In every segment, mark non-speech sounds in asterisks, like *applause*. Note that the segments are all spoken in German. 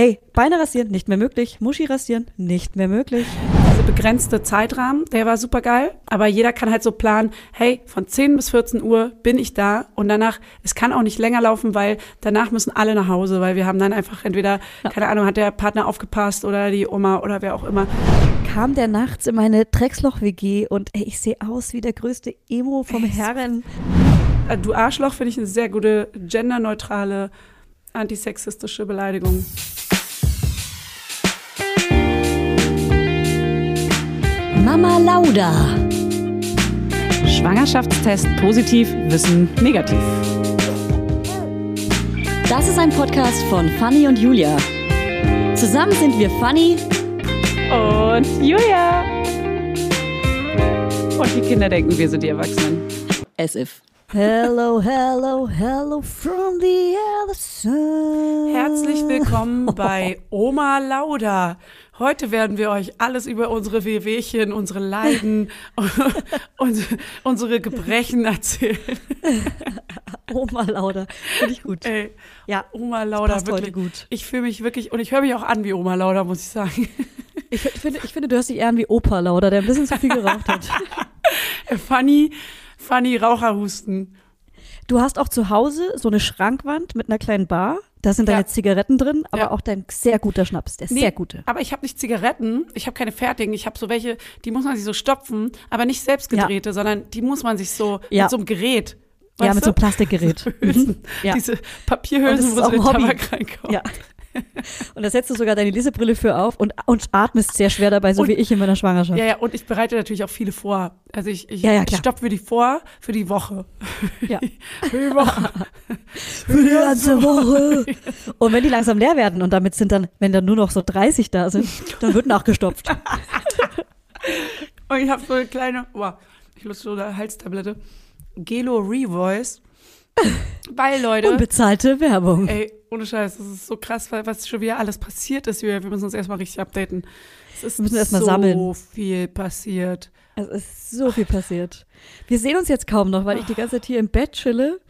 Ey, Beine rasieren, nicht mehr möglich. Muschi rasieren, nicht mehr möglich. Dieser begrenzte Zeitrahmen, der war super geil. Aber jeder kann halt so planen, hey, von 10 bis 14 Uhr bin ich da und danach, es kann auch nicht länger laufen, weil danach müssen alle nach Hause, weil wir haben dann einfach entweder, ja. keine Ahnung, hat der Partner aufgepasst oder die Oma oder wer auch immer. Kam der nachts in meine Drecksloch-WG und ey, ich sehe aus wie der größte Emo vom Herren. Äh, du Arschloch finde ich eine sehr gute genderneutrale antisexistische Beleidigung. Mama Lauda. Schwangerschaftstest positiv, Wissen negativ. Das ist ein Podcast von Fanny und Julia. Zusammen sind wir Fanny und Julia. Und die Kinder denken, wir sind die Erwachsenen. As if. Hello, hello, hello from the other side. Herzlich willkommen bei *laughs* Oma Lauda. Heute werden wir euch alles über unsere Wehwehchen, unsere Leiden *laughs* und unsere Gebrechen erzählen. *laughs* Oma Lauda, finde ich gut. Ey, ja, Oma Lauda, wirklich gut. Ich fühle mich wirklich, und ich höre mich auch an wie Oma Lauda, muss ich sagen. *laughs* Ich, ich, finde, ich finde, du hörst dich eher an wie Opa Lauda, der ein bisschen zu viel geraucht hat. Funny funny Raucherhusten. Du hast auch zu Hause so eine Schrankwand mit einer kleinen Bar. Da sind deine ja. Zigaretten drin, aber ja. auch dein sehr guter Schnaps, der nee, sehr gute. Aber ich habe nicht Zigaretten, ich habe keine fertigen, ich habe so welche, die muss man sich so stopfen, aber nicht selbst gedrehte, ja. sondern die muss man sich so mit so einem Gerät. Ja, mit so einem Plastikgerät. *laughs* Hülsen, mhm. Diese Papierhülsen, wo so der Tabak reinkommt. Ja. *laughs* Und da setzt du sogar deine Lesebrille für auf und, und atmest sehr schwer dabei, so und, wie ich in meiner Schwangerschaft. Ja, ja, und ich bereite natürlich auch viele vor. Also ich, ich, ja, ja, ich stopfe die vor für die Woche. Ja. *laughs* für die Woche. *laughs* für die ganze Woche. Und wenn die langsam leer werden und damit sind dann, wenn dann nur noch so 30 da sind, dann wird nachgestopft. und ich habe so eine kleine, wow, ich lust so eine Halstablette. Gelo Revoice. *laughs* Weil, Leute. Unbezahlte Werbung. Ey, ohne Scheiß, das ist so krass, weil was schon wieder alles passiert ist. Wir müssen uns erstmal richtig updaten. Es ist wir müssen erstmal so sammeln. viel passiert. Es ist so viel passiert. Wir sehen uns jetzt kaum noch, weil ich die ganze Zeit hier im Bett chille.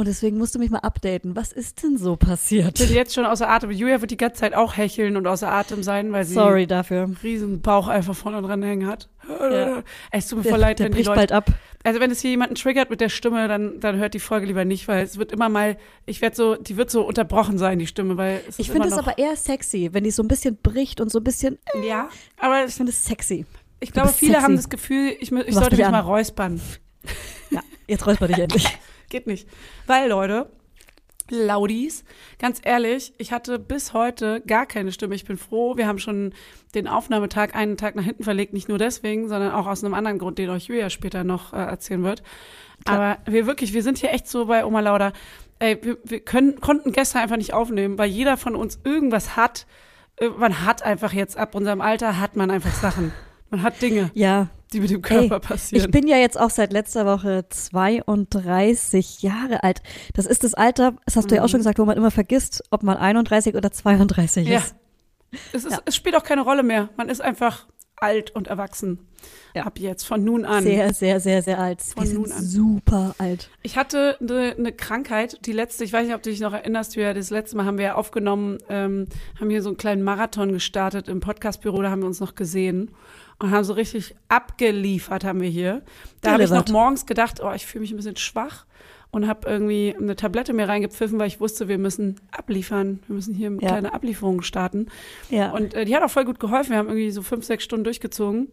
Und deswegen musst du mich mal updaten. Was ist denn so passiert? Ich bin jetzt schon außer Atem. Julia wird die ganze Zeit auch hecheln und außer Atem sein, weil sie Sorry dafür. einen riesen Bauch einfach vorne dran hängen hat. Ja. Es tut mir der, voll leid, der wenn bricht die Leute, bald ab. Also wenn es hier jemanden triggert mit der Stimme, dann, dann hört die Folge lieber nicht, weil es wird immer mal, ich werde so, die wird so unterbrochen sein, die Stimme, weil es Ich finde es aber eher sexy, wenn die so ein bisschen bricht und so ein bisschen. Äh, ja, aber ich finde es sexy. Ich glaube, viele sexy. haben das Gefühl, ich, ich sollte mich, mich mal räuspern. Ja, jetzt räusper dich endlich. *laughs* Geht nicht. Weil, Leute, Laudis. Ganz ehrlich, ich hatte bis heute gar keine Stimme. Ich bin froh. Wir haben schon den Aufnahmetag einen Tag nach hinten verlegt. Nicht nur deswegen, sondern auch aus einem anderen Grund, den euch Julia später noch äh, erzählen wird. Klar. Aber wir wirklich, wir sind hier echt so bei Oma Lauda. Ey, wir, wir können, konnten gestern einfach nicht aufnehmen, weil jeder von uns irgendwas hat. Äh, man hat einfach jetzt ab unserem Alter hat man einfach Sachen. Man hat Dinge. Ja, die mit dem Körper Ey, passieren. Ich bin ja jetzt auch seit letzter Woche 32 Jahre alt. Das ist das Alter, das hast mhm. du ja auch schon mhm. gesagt, wo man immer vergisst, ob man 31 oder 32 ja. ist. Es, ist ja. es spielt auch keine Rolle mehr. Man ist einfach alt und erwachsen. Ja. Ab jetzt, von nun an. Sehr, sehr, sehr, sehr alt. Von Wir nun an. Super alt. Ich hatte eine, eine, Krankheit, die letzte, ich weiß nicht, ob du dich noch erinnerst, wir, das letzte Mal haben wir ja aufgenommen, ähm, haben hier so einen kleinen Marathon gestartet im Podcastbüro, da haben wir uns noch gesehen und haben so richtig abgeliefert, haben wir hier. Da habe ich noch morgens gedacht, oh, ich fühle mich ein bisschen schwach und habe irgendwie eine Tablette mir reingepfiffen, weil ich wusste, wir müssen abliefern. Wir müssen hier eine ja. kleine Ablieferung starten. Ja. Und äh, die hat auch voll gut geholfen. Wir haben irgendwie so fünf, sechs Stunden durchgezogen.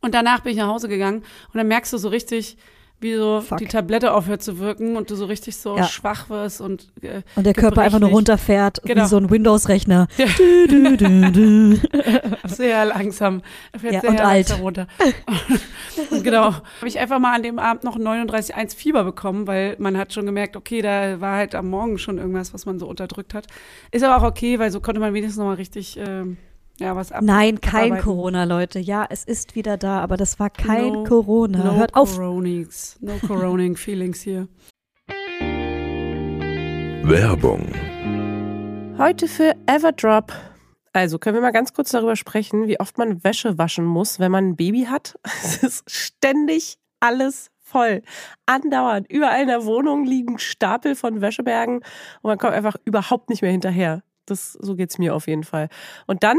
Und danach bin ich nach Hause gegangen und dann merkst du so richtig, wie so Fuck. die Tablette aufhört zu wirken und du so richtig so ja. schwach wirst und äh, und der Körper einfach nur runterfährt genau. wie so ein Windows-Rechner. Ja. Du, du, du, *laughs* sehr langsam. Fährt ja, sehr und langsam alt. runter. und *laughs* genau. Habe ich einfach mal an dem Abend noch 39,1 Fieber bekommen, weil man hat schon gemerkt, okay, da war halt am Morgen schon irgendwas, was man so unterdrückt hat. Ist aber auch okay, weil so konnte man wenigstens noch mal richtig ähm, ja, was ab Nein, kein abarbeiten. Corona, Leute. Ja, es ist wieder da, aber das war kein no, Corona. No Hört auf. Coronings, no *laughs* Coroning Feelings hier. Werbung. Heute für Everdrop. Also können wir mal ganz kurz darüber sprechen, wie oft man Wäsche waschen muss, wenn man ein Baby hat. *laughs* Es ist ständig alles voll. Andauernd. Überall in der Wohnung liegen Stapel von Wäschebergen und man kommt einfach überhaupt nicht mehr hinterher Das, so geht's mir auf jeden Fall. Und dann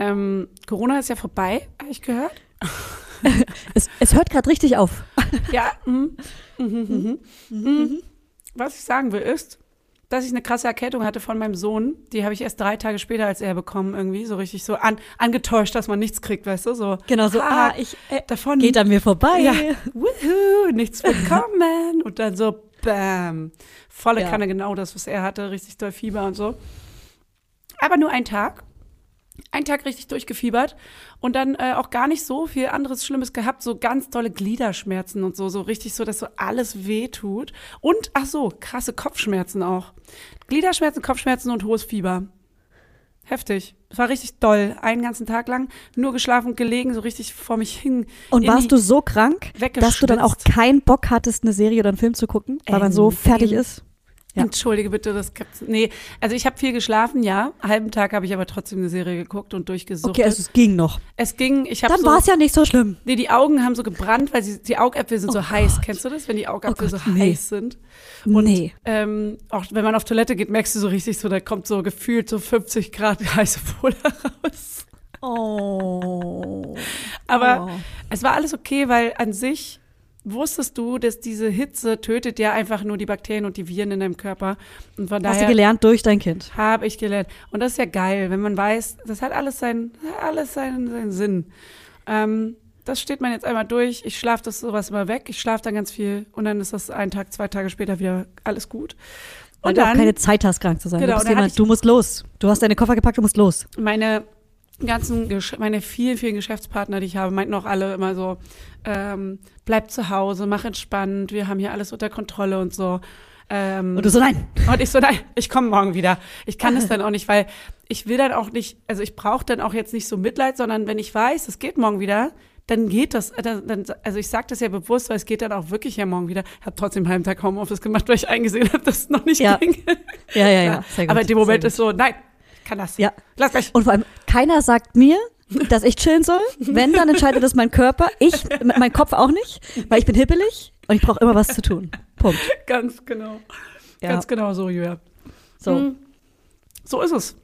Ähm, Corona ist ja vorbei, habe ich gehört. *laughs* Es, es hört gerade richtig auf. *laughs* Ja. mhm, mhm, mhm, mhm. Was ich sagen will ist, dass ich eine krasse Erkältung hatte von meinem Sohn. Die habe ich erst drei Tage später als er bekommen, irgendwie. So richtig so an, angetäuscht, dass man nichts kriegt, weißt du? So, Genau so, ah, ah, ich, äh, davon. geht an mir vorbei. Ja, wuhu, nichts bekommen. Und dann so, bam. Volle Ja. Kanne, genau das, was er hatte. Richtig doll Fieber und so. Aber nur ein Tag. Ein Tag richtig durchgefiebert und dann äh, auch gar nicht so viel anderes Schlimmes gehabt, so ganz tolle Gliederschmerzen und so, so richtig so, dass so alles weh tut. Und, ach so, krasse Kopfschmerzen auch. Gliederschmerzen, Kopfschmerzen und hohes Fieber. Heftig. Es war richtig doll. Einen ganzen Tag lang nur geschlafen und gelegen, so richtig vor mich hin. Und warst du so krank, dass du dann auch keinen Bock hattest, eine Serie oder einen Film zu gucken, weil man so Ähm, fertig ist? Ja. Entschuldige bitte, das gibt's. Nee, also ich habe viel geschlafen, ja. Halben Tag habe ich aber trotzdem eine Serie geguckt und durchgesucht. Okay, also es ging noch. es ging, ich habe Dann so, war es ja nicht so schlimm. Nee, die Augen haben so gebrannt, weil sie, die Augäpfel sind Oh so heiß. Gott. Kennst du das, wenn die Augäpfel Oh so Gott, nee. heiß sind? Und nee. ähm, auch wenn man auf Toilette geht, merkst du so richtig so, da kommt so gefühlt so 50 Grad heiße Puder *laughs* raus. Oh. Aber Oh. es war alles okay, weil an sich wusstest du, dass diese Hitze tötet ja einfach nur die Bakterien und die Viren in deinem Körper. Und von Hast du daher gelernt durch dein Kind. habe ich gelernt. Und das ist ja geil, wenn man weiß, das hat alles seinen, alles seinen, seinen Sinn. Ähm, das steht man jetzt einmal durch. Ich schlafe das sowas immer weg. Ich schlafe dann ganz viel und dann ist das ein Tag, zwei Tage später wieder alles gut. Weil Und du auch dann keine Zeit hast, krank zu sein. Genau, du dann jemand, ich- du musst los. Du hast deine Koffer gepackt, du musst los. meine ganzen, Gesch- meine vielen, vielen Geschäftspartner, die ich habe, meinten auch alle immer so, ähm, bleib zu Hause, mach entspannt, wir haben hier alles unter Kontrolle und so. Ähm, Und du so, nein. Und ich so, nein, ich komme morgen wieder. Ich kann es *laughs* dann auch nicht, weil ich will dann auch nicht, also ich brauche dann auch jetzt nicht so Mitleid, sondern wenn ich weiß, es geht morgen wieder, dann geht das. äh, Dann, also ich sage das ja bewusst, weil es geht dann auch wirklich ja morgen wieder. Ich habe trotzdem einen halben Tag Homeoffice gemacht, weil ich *laughs* eingesehen habe, dass es noch nicht Ja. ging. Ja, ja, ja. *laughs* Gut. Aber in dem Moment ist so, nein, kann das. Ja. Lass mich. Und vor allem, keiner sagt mir, dass ich chillen soll. Wenn, dann entscheidet das mein Körper. Ich, mein Kopf auch nicht, weil ich bin hippelig und ich brauche immer was zu tun. Punkt. Ganz genau. Ja. Ganz genau so, Julia. So. Hm. So ist es.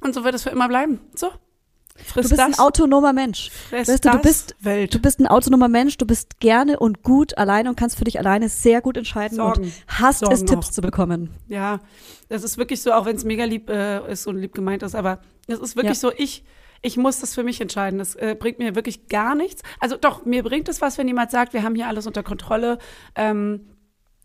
Und so wird es für immer bleiben. So. Friss Du bist das, ein autonomer Mensch. Weißt du, du bist- Welt. Du bist ein autonomer Mensch, du bist gerne und gut alleine und kannst für dich alleine sehr gut entscheiden Sorgen. und hast Sorgen es, Tipps auch. zu bekommen. Ja, das ist wirklich so, auch wenn es mega lieb äh, ist und lieb gemeint ist, aber es ist wirklich Ja. so, ich, Ich muss das für mich entscheiden. Das äh, bringt mir wirklich gar nichts. Also doch, mir bringt es was, wenn jemand sagt, wir haben hier alles unter Kontrolle. Ähm,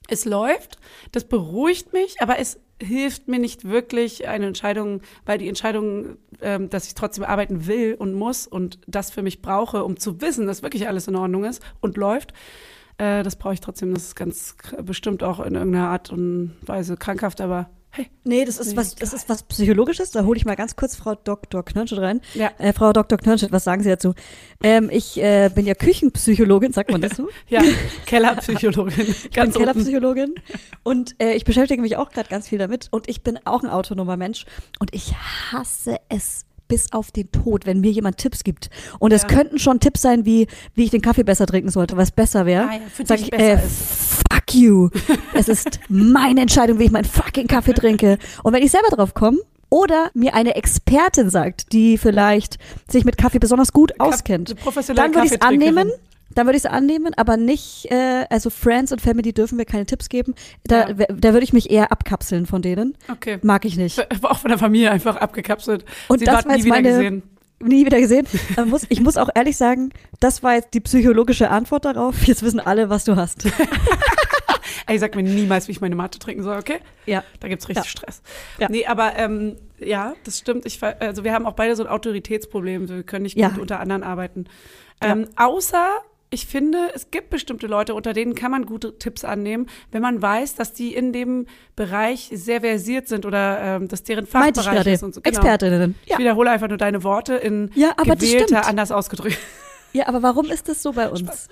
es läuft. Das beruhigt mich, aber es hilft mir nicht wirklich eine Entscheidung, weil die Entscheidung, ähm, dass ich trotzdem arbeiten will und muss und das für mich brauche, um zu wissen, dass wirklich alles in Ordnung ist und läuft, äh, das brauche ich trotzdem. Das ist ganz bestimmt auch in irgendeiner Art und Weise krankhaft, aber hey. Nee, das ist was, das ist was Psychologisches. Da hole ich mal ganz kurz Frau Dr. Knirschet rein. Ja. Äh, Frau Dr. Knirschet, was sagen Sie dazu? Ähm, ich äh, bin ja Küchenpsychologin, sagt man das so? *laughs* Ja, *laughs* Kellerpsychologin. Ich bin Ganz unten. Kellerpsychologin und äh, ich beschäftige mich auch gerade ganz viel damit und ich bin auch ein autonomer Mensch und ich hasse es bis auf den Tod, wenn mir jemand Tipps gibt. Und es Ja. könnten schon Tipps sein, wie, wie ich den Kaffee besser trinken sollte, was besser wäre. Ah ja, Sag ich, besser äh, ist. fuck you. *laughs* es ist meine Entscheidung, wie ich meinen fucking Kaffee trinke. Und wenn ich selber drauf komme, oder mir eine Expertin sagt, die vielleicht sich mit Kaffee besonders gut auskennt, eine professionelle dann würde ich es annehmen. Dann würde ich es annehmen, aber nicht, äh, also Friends und Family dürfen mir keine Tipps geben. Da, Ja. da würde ich mich eher abkapseln von denen. Okay. Mag ich nicht. *laughs* Auch von der Familie einfach abgekapselt. Und Sie das war nie wieder meine- gesehen. Nie wieder gesehen. Muss, ich muss auch ehrlich sagen, das war jetzt die psychologische Antwort darauf. Jetzt wissen alle, was du hast. *laughs* Ey, sag mir niemals, wie ich meine Mate trinken soll, okay? ja. Da gibt's richtig Ja. Stress. Ja. Nee, aber ähm, ja, das stimmt. Ich, also wir haben auch beide so ein Autoritätsproblem. Wir können nicht Ja. gut unter anderen arbeiten. Ähm, außer, ich finde, es gibt bestimmte Leute, unter denen kann man gute Tipps annehmen, wenn man weiß, dass die in dem Bereich sehr versiert sind oder ähm, dass deren Fachbereich ist und so. Genau. Expertinnen. Ich wiederhole einfach nur deine Worte in Ja, gewählter, anders ausgedrückt. *laughs* Ja, aber warum ist das so bei uns?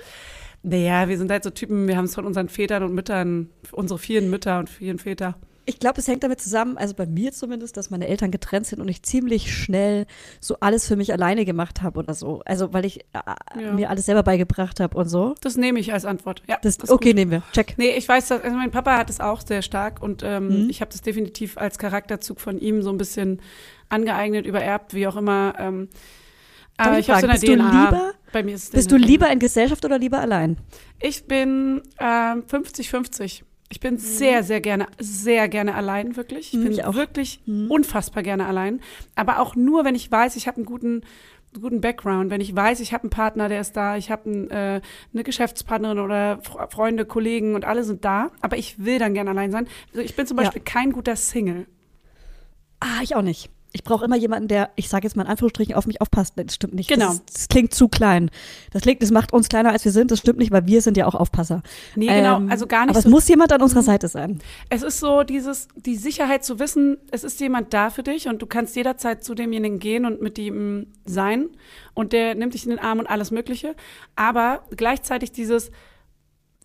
Naja, wir sind halt so Typen, wir haben es von unseren Vätern und Müttern, unsere vielen Mütter und vielen Väter. Ich glaube, es hängt damit zusammen, also bei mir zumindest, dass meine Eltern getrennt sind und ich ziemlich schnell so alles für mich alleine gemacht habe oder so. Also weil ich äh, Ja. mir alles selber beigebracht habe und so. Das nehme ich als Antwort. Ja, Das, ist okay, gut. nehmen wir. Check. Nee, ich weiß, dass, also mein Papa hat es auch sehr stark und ähm, Mhm. ich habe das definitiv als Charakterzug von ihm so ein bisschen angeeignet, übererbt, wie auch immer. Ähm, aber ich ich habe so eine bist du DNA. lieber- Bei mir ist es Bist du lieber in Gesellschaft oder lieber allein? Ich bin ähm, 50-50. Ich bin sehr, sehr gerne, sehr gerne allein, wirklich. Ich Mhm, bin ich auch. wirklich Mhm. unfassbar gerne allein. Aber auch nur, wenn ich weiß, ich habe einen guten, guten Background, wenn ich weiß, ich habe einen Partner, der ist da, ich habe ein, äh, eine Geschäftspartnerin oder Fre- Freunde, Kollegen und alle sind da. Aber ich will dann gerne allein sein. Also ich bin zum Ja. Beispiel kein guter Single. Ah, ich auch nicht. Ich brauche immer jemanden, der, ich sage jetzt mal in Anführungsstrichen, auf mich aufpasst. Das stimmt nicht. Genau. Das, das klingt zu klein. Das, klingt, das macht uns kleiner, als wir sind. Das stimmt nicht, weil wir sind ja auch Aufpasser. Nee, genau, Ähm, also gar nicht Aber so es muss jemand an unserer Seite sein. Es ist so dieses, die Sicherheit zu wissen, es ist jemand da für dich und du kannst jederzeit zu demjenigen gehen und mit ihm sein und der nimmt dich in den Arm und alles Mögliche. Aber gleichzeitig dieses,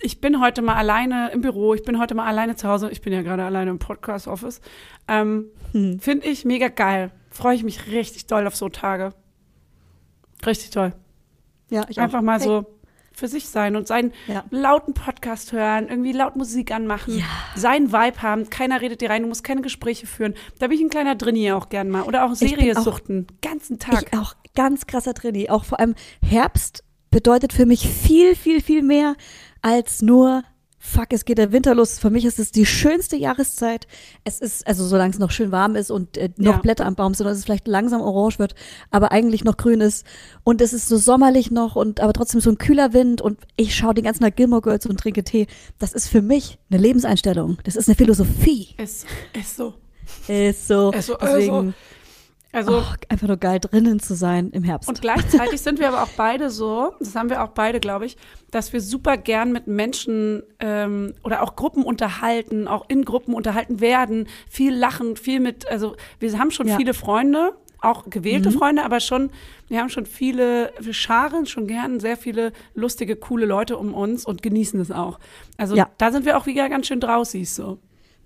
ich bin heute mal alleine im Büro, ich bin heute mal alleine zu Hause, ich bin ja gerade alleine im Podcast-Office, ähm, Hm. finde ich mega geil. Freue ich mich richtig doll auf so Tage. Richtig toll. Ja, ich Einfach auch. mal Hey. so für sich sein und seinen Ja. lauten Podcast hören, irgendwie laut Musik anmachen, Ja. seinen Vibe haben, keiner redet dir rein, du musst keine Gespräche führen. Da bin ich ein kleiner Drinni auch gern mal. Oder auch Serie suchten, ganzen Tag. Ich auch ganz krasser Trainee. Auch vor allem Herbst bedeutet für mich viel, viel, viel mehr als nur Fuck, es geht der Winter los. Für mich ist es die schönste Jahreszeit. Es ist, also solange es noch schön warm ist und äh, noch Ja. Blätter am Baum sind und es vielleicht langsam orange wird, aber eigentlich noch grün ist. Und es ist so sommerlich noch und aber trotzdem so ein kühler Wind und ich schaue den ganzen Tag Gilmore Girls und trinke Tee. Das ist für mich eine Lebenseinstellung. Das ist eine Philosophie. ist, ist so. Ist so. Ist so, ist Deswegen, Also, oh, einfach nur geil drinnen zu sein im Herbst. und gleichzeitig sind wir aber auch beide so, das haben wir auch beide, glaube ich, dass wir super gern mit Menschen ähm, oder auch Gruppen unterhalten, auch in Gruppen unterhalten werden, viel lachen, viel mit, also wir haben schon Ja. viele Freunde, auch gewählte Mhm. Freunde, aber schon, wir haben schon viele, wir scharen schon gern sehr viele lustige, coole Leute um uns und genießen es auch. Also Ja. da sind wir auch wieder ganz schön draußig so.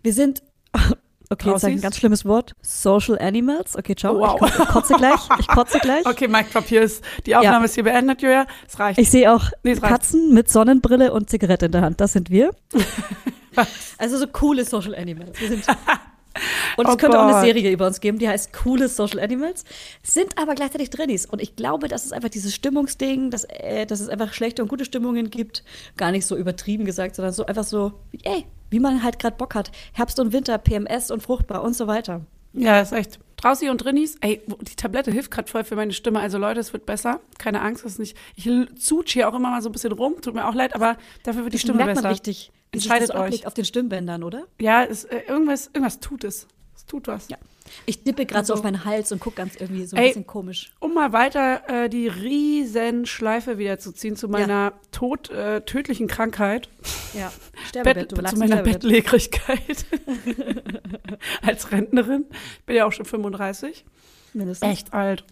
Wir sind, *laughs* okay, jetzt sag ich ein ganz schlimmes Wort. Social Animals. Okay, ciao. Oh, wow. Ich, ko- ich kotze gleich. Ich kotze gleich. *laughs* Okay, Mike Drop, hier ist, die Aufnahme ist hier beendet, Julia. Es reicht. Ich sehe auch Nee. Katzen mit Sonnenbrille und Zigarette in der Hand. Das sind wir. *laughs* also so coole Social Animals. Wir sind *laughs* und es Oh könnte auch eine Gott. Serie über uns geben, die heißt Coole Social Animals, sind aber gleichzeitig Drinnies. Und ich glaube, dass es einfach dieses Stimmungsding, dass, äh, dass es einfach schlechte und gute Stimmungen gibt. Gar nicht so übertrieben gesagt, sondern so einfach so, ey, wie man halt gerade Bock hat. Herbst und Winter, PMS und fruchtbar und so weiter. Ja, ist echt. Draußen und Drinnies, ey, die Tablette hilft gerade voll für meine Stimme. Also Leute, es wird besser. Keine Angst, das ist nicht. Ich zutsch hier auch immer mal so ein bisschen rum, tut mir auch leid, aber dafür wird die Stimme merkt besser. man richtig. Entscheidet das so euch. auf den Stimmbändern, oder? Ja, es, äh, irgendwas, irgendwas tut es. Es tut was. Ja. Ich tippe gerade so Also- auf meinen Hals und gucke ganz irgendwie so ein Ey. bisschen komisch. Um mal weiter äh, die riesen Schleife wieder zu ziehen zu meiner tot, äh, tödlichen Krankheit. Ja. *laughs* Bett, zu meiner Bettlägerigkeit. *laughs* Als Rentnerin. Bin ja auch schon 35. Mindestens. Echt alt.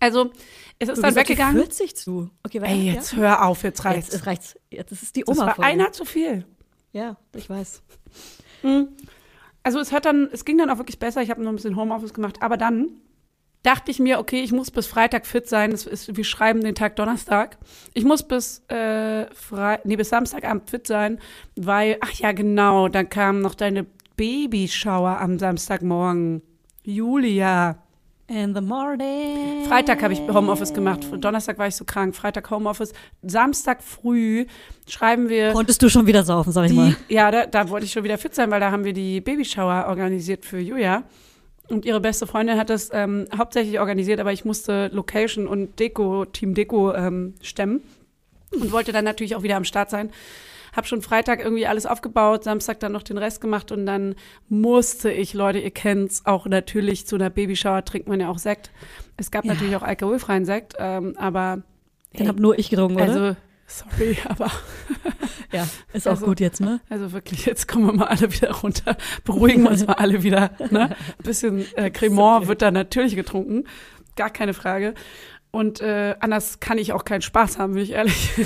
Also, es ist Du dann weggegangen. 40 zu. Okay, weiter. Ey, jetzt hör auf, jetzt ja? reicht's. Jetzt reicht's. Jetzt ist die das Oma war einer zu viel. Ja, ich weiß. Also es hat dann, es ging dann auch wirklich besser. Ich habe noch ein bisschen Homeoffice gemacht, aber dann dachte ich mir, okay, ich muss bis Freitag fit sein. Es ist, wir schreiben den Tag Donnerstag. Ich muss bis äh, Fre nee, bis Samstagabend fit sein, weil, ach ja, genau, dann kam noch deine Babyshower am Samstagmorgen. Julia. In the morning. Freitag habe ich Homeoffice gemacht. Donnerstag war ich so krank. Freitag Homeoffice. Samstag früh schreiben wir. Konntest du schon wieder saufen, sag ich Die, mal. ja, da, da wollte ich schon wieder fit sein, weil da haben wir die Babyshower organisiert für Julia. Und ihre beste Freundin hat das ähm, hauptsächlich organisiert, aber ich musste Location und Deko, Team Deko ähm, stemmen und wollte dann natürlich auch wieder am Start sein. Hab schon Freitag irgendwie alles aufgebaut, Samstag dann noch den Rest gemacht und dann musste ich, Leute, ihr kennt's, auch natürlich zu einer Babyshower trinkt man ja auch Sekt. Es gab Ja. natürlich auch alkoholfreien Sekt, ähm, aber Den hab nur ich getrunken, oder? also sorry, *laughs* aber ja, ist auch also- gut jetzt, ne? also wirklich, jetzt kommen wir mal alle wieder runter. Beruhigen wir uns mal alle wieder. Ne? Ein *laughs* bisschen äh, Cremant wird da natürlich getrunken. Gar keine Frage. Und äh, anders kann ich auch keinen Spaß haben, bin ich ehrlich. *laughs*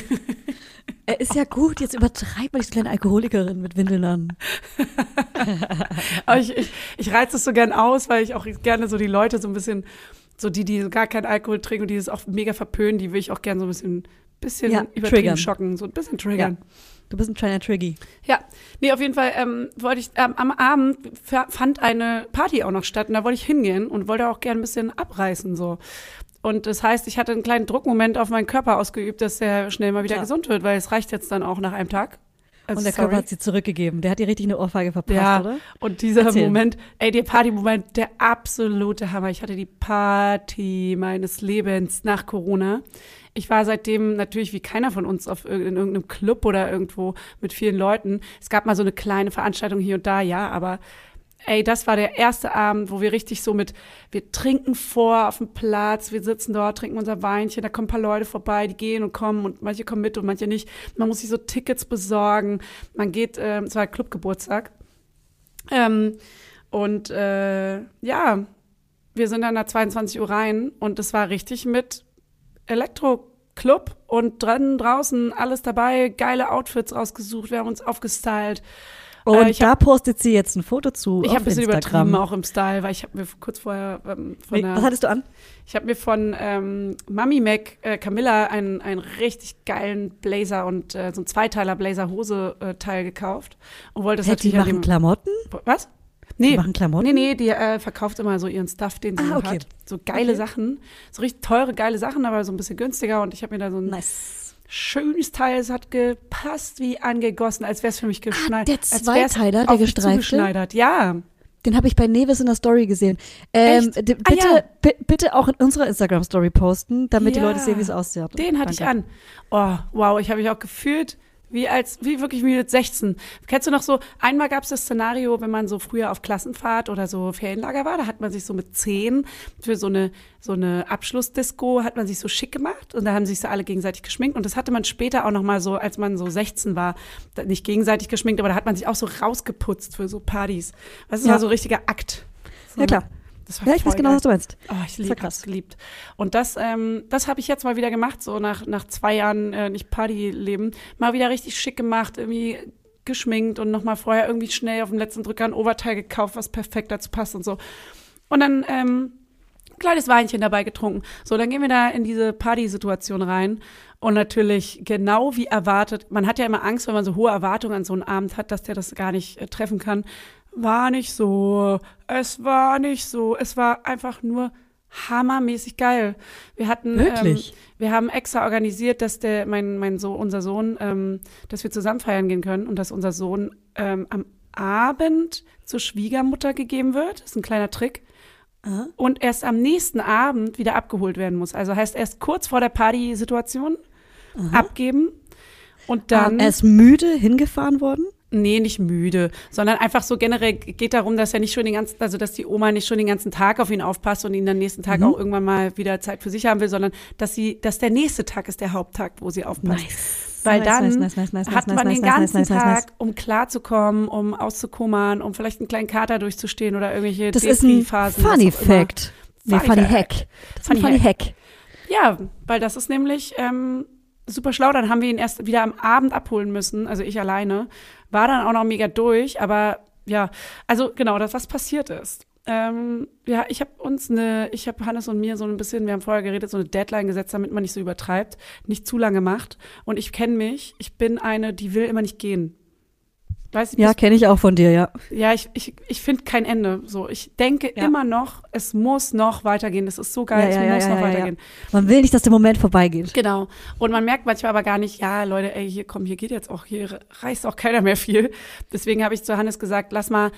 Er ist ja gut, jetzt übertreibt man die kleine Alkoholikerin mit Windeln an. Aber ich, ich, ich reize es so gern aus, weil ich auch gerne so die Leute so ein bisschen, so die, die gar keinen Alkohol trinken und die das auch mega verpönen, die will ich auch gern so ein bisschen, bisschen Ja, übertrieben triggern. schocken, so ein bisschen triggern. Du bist ein kleiner Triggy. Ja, nee, auf jeden Fall ähm, wollte ich, ähm, am Abend fa- fand eine Party auch noch statt und da wollte ich hingehen und wollte auch gerne ein bisschen abreißen so. Und das heißt, ich hatte einen kleinen Druckmoment auf meinen Körper ausgeübt, dass der schnell mal wieder Klar. gesund wird, weil es reicht jetzt dann auch nach einem Tag. Also, Und der sorry. Körper hat sie zurückgegeben. Der hat dir richtig eine Ohrfeige verpasst, Ja, oder? und dieser Erzähl. Moment, ey, der Party-Moment, der absolute Hammer. Ich hatte die Party meines Lebens nach Corona. Ich war seitdem natürlich wie keiner von uns auf, irg- in irgendeinem Club oder irgendwo mit vielen Leuten. Es gab mal so eine kleine Veranstaltung hier und da, ja, aber ey, das war der erste Abend, wo wir richtig so mit, wir trinken vor auf dem Platz, wir sitzen dort, trinken unser Weinchen, da kommen ein paar Leute vorbei, die gehen und kommen und manche kommen mit und manche nicht. Man muss sich so Tickets besorgen. Man geht, ähm, es war Clubgeburtstag. Ähm, und äh, ja, wir sind dann da 22 Uhr rein und es war richtig mit Elektro-Club und drin, draußen, alles dabei, geile Outfits rausgesucht, wir haben uns aufgestylt. Und Äh, da postet sie jetzt ein Foto zu Ich habe ein bisschen Instagram. übertrieben auch im Style, weil ich habe mir kurz vorher ähm, von Wie- einer, Was hattest du an? ich habe mir von ähm, Mami Mac äh, Camilla einen, einen richtig geilen Blazer und äh, so ein Zweiteiler Blazer Hose äh, Teil gekauft und wollte das die natürlich an machen dem Klamotten? was? Die Nee, machen Klamotten? Nee, nee, die äh, verkauft immer so ihren Stuff, den sie Ah, so okay. hat. So geile Okay. Sachen. So richtig teure, geile Sachen, aber so ein bisschen günstiger. Und ich habe mir da so ein Nice. Schönes Teil, es hat gepasst wie angegossen, als wäre es für mich geschneidert. der Zweiteiler, der gestreifte? Ja. Den habe ich bei Nevis in der Story gesehen. Ähm, Ah, bitte, ja. bi- bitte auch in unserer Instagram-Story posten, damit die Ja. Leute sehen, wie es aussieht. Den hatte ich Danke. an. Oh, wow, ich habe mich auch gefühlt wie als, wie wirklich wie mit 16. Kennst du noch so, einmal gab es das Szenario, wenn man so früher auf Klassenfahrt oder so Ferienlager war, da hat man sich so mit 10 für so eine, so eine Abschlussdisco, hat man sich so schick gemacht und da haben sich so alle gegenseitig geschminkt und das hatte man später auch noch mal so, als man so 16 war, nicht gegenseitig geschminkt, aber da hat man sich auch so rausgeputzt für so Partys. Das Ja. war so ein richtiger Akt. So, Ja, klar. Das war Ja, ich weiß genau, geil. was du meinst. Oh, ich liebe es geliebt. Und das, ähm, das habe ich jetzt mal wieder gemacht, so nach, nach zwei Jahren äh, nicht Partyleben. Mal wieder richtig schick gemacht, irgendwie geschminkt und nochmal vorher irgendwie schnell auf dem letzten Drücker ein Oberteil gekauft, was perfekt dazu passt und so. Und dann ähm, ein kleines Weinchen dabei getrunken. So, dann gehen wir da in diese Partysituation rein. Und natürlich genau wie erwartet, man hat ja immer Angst, wenn man so hohe Erwartungen an so einen Abend hat, dass der das gar nicht äh, treffen kann. War nicht so. Es war nicht so. Es war einfach nur hammermäßig geil. Wir hatten, Wirklich? Ähm, wir haben extra organisiert, dass der, mein, mein so, unser Sohn, ähm, dass wir zusammen feiern gehen können und dass unser Sohn ähm, am Abend zur Schwiegermutter gegeben wird. Das ist ein kleiner Trick. und erst am nächsten Abend wieder abgeholt werden muss. Also heißt erst kurz vor der Partysituation abgeben und dann. er ist müde hingefahren worden? Nee, nicht müde, sondern einfach so generell geht darum, dass er nicht schon den ganzen, also dass die Oma nicht schon den ganzen Tag auf ihn aufpasst und ihn dann nächsten Tag Mhm. auch irgendwann mal wieder Zeit für sich haben will, sondern dass sie, dass der nächste Tag ist der Haupttag, wo sie aufpasst. Nice. Weil dann nice, nice, hat man den ganzen Tag, um klarzukommen, um auszukummern, um vielleicht einen kleinen Kater durchzustehen oder irgendwelche Das ist ein Funny. Fact. Nee, Funny Funny. Hack. Das ist ein Funny Funny Hack. Ja, weil das ist nämlich ähm, super schlau. Dann haben wir ihn erst wieder am Abend abholen müssen, also ich alleine. War dann auch noch mega durch, aber ja, also genau, das, was passiert ist. Ähm, ja, ich habe uns eine, ich habe Hannes und mir so ein bisschen, wir haben vorher geredet, so eine Deadline gesetzt, damit man nicht so übertreibt, nicht zu lange macht. Und ich kenne mich, ich bin eine, die will immer nicht gehen. Weißt du, Ja, kenne ich auch von dir, ja. ja, ich, ich, ich finde kein Ende. So, ich denke Ja. immer noch, es muss noch weitergehen. Das ist so geil, ja, es ja, muss noch weitergehen. Man will nicht, dass der Moment vorbeigeht. Genau. Und man merkt manchmal aber gar nicht, ja, Leute, ey, hier komm, hier geht jetzt auch, hier reißt auch keiner mehr viel. Deswegen habe ich zu Hannes gesagt, lass mal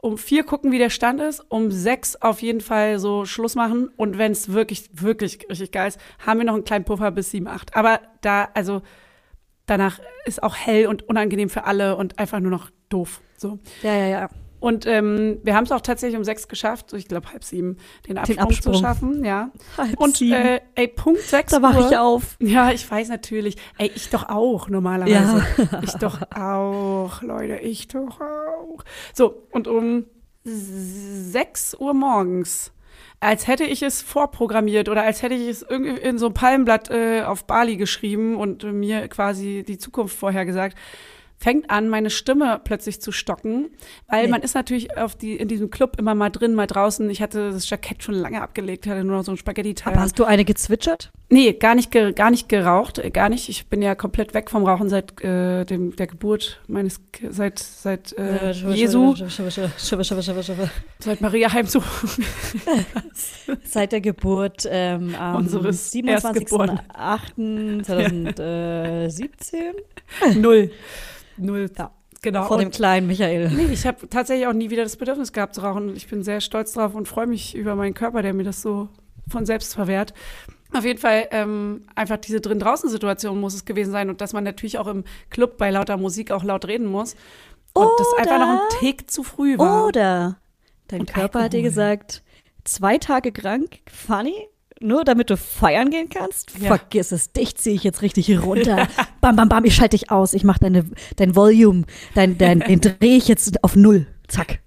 um vier gucken, wie der Stand ist, um sechs auf jeden Fall so Schluss machen. Und wenn es wirklich, wirklich richtig geil ist, haben wir noch einen kleinen Puffer bis sieben, acht. Aber da, also danach ist auch hell und unangenehm für alle und einfach nur noch doof. So. Ja, ja, ja. Und ähm, wir haben es auch tatsächlich um sechs geschafft, so ich glaube halb sieben, den Absprung, Absprung. zu schaffen, ja. Halb Und sieben. äh, ey, Punkt sechs da wache ich auf. Ja, ich weiß natürlich. Ey, ich doch auch normalerweise. Ja. *laughs* Ich doch auch, Leute, ich doch auch. So, und um 6 Uhr morgens, als hätte ich es vorprogrammiert oder als hätte ich es irgendwie in so ein Palmblatt äh, auf Bali geschrieben und mir quasi die Zukunft vorhergesagt, fängt an, meine Stimme plötzlich zu stocken, weil Nee. man ist natürlich auf die, in diesem Club immer mal drin, mal draußen. Ich hatte das Jackett schon lange abgelegt, hatte nur noch so ein Spaghetti-Teil. Aber hast du eine gezwitschert? Nee, gar nicht, gar nicht geraucht, äh, gar nicht. Ich bin ja komplett weg vom Rauchen seit äh, dem, der Geburt meines, seit, seit äh, Jesu, seit Maria Heimsuch. *laughs* Seit der Geburt ähm, am Unseres Erstgeborenen. 27.08.2017 *laughs* Null. Null. Ja. Genau. vor dem kleinen Michael. nee, ich habe tatsächlich auch nie wieder das Bedürfnis gehabt zu rauchen. Ich bin sehr stolz drauf und freue mich über meinen Körper, der mir das so von selbst verwehrt. Auf jeden Fall ähm, einfach diese drin-draußen-Situation muss es gewesen sein und dass man natürlich auch im Club bei lauter Musik auch laut reden muss. Und das einfach noch ein Oder- Tick zu früh war. Oder dein Und Körper hat dir Alkohol. gesagt, zwei Tage krank, funny, nur damit du feiern gehen kannst? Ja. Vergiss es, dich ziehe ich jetzt richtig runter. *laughs* bam, bam, bam, ich schalte dich aus, ich mache deine, dein Volume, dein, dein, den drehe ich jetzt auf null. Zack.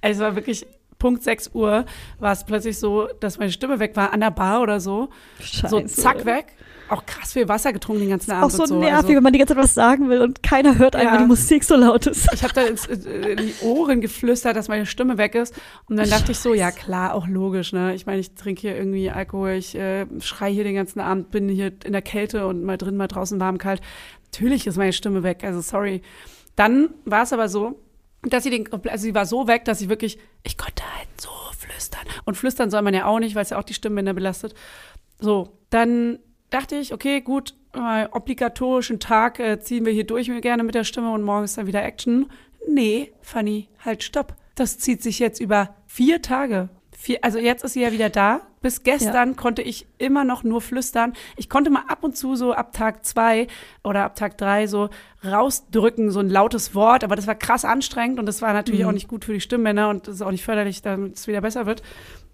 Also es war wirklich Punkt 6 Uhr, war es plötzlich so, dass meine Stimme weg war, an der Bar oder so. Scheiße. So zack weg. Auch krass viel Wasser getrunken den ganzen Auch Abend. so und so. nervig, Also, wenn man die ganze Zeit was sagen will und keiner hört einem, Ja. weil die Musik so laut ist. ich habe da ins, äh, in die Ohren geflüstert, dass meine Stimme weg ist. Und dann dachte ich so, ja klar, auch logisch. Ne? Ich meine, ich trinke hier irgendwie Alkohol, ich äh, schrei hier den ganzen Abend, bin hier in der Kälte und mal drin, mal draußen warm, kalt. Natürlich ist meine Stimme weg, also sorry. Dann war es aber so, dass sie den, also sie war so weg, dass ich wirklich, ich konnte halt so flüstern. Und flüstern soll man ja auch nicht, weil es ja auch die Stimmbänder belastet. So, dann dachte ich, okay, gut, mal obligatorischen Tag äh, ziehen wir hier durch gerne mit der Stimme und morgen ist dann wieder Action. Nee, Fanny, halt, stopp. Das zieht sich jetzt über vier Tage. Vier, also jetzt ist sie ja wieder da. Bis gestern konnte ich immer noch nur flüstern. Ich konnte mal ab und zu so ab Tag zwei oder ab Tag drei so rausdrücken, so ein lautes Wort, aber das war krass anstrengend und das war natürlich auch nicht gut für die Stimmbänder und das ist auch nicht förderlich, damit es wieder besser wird.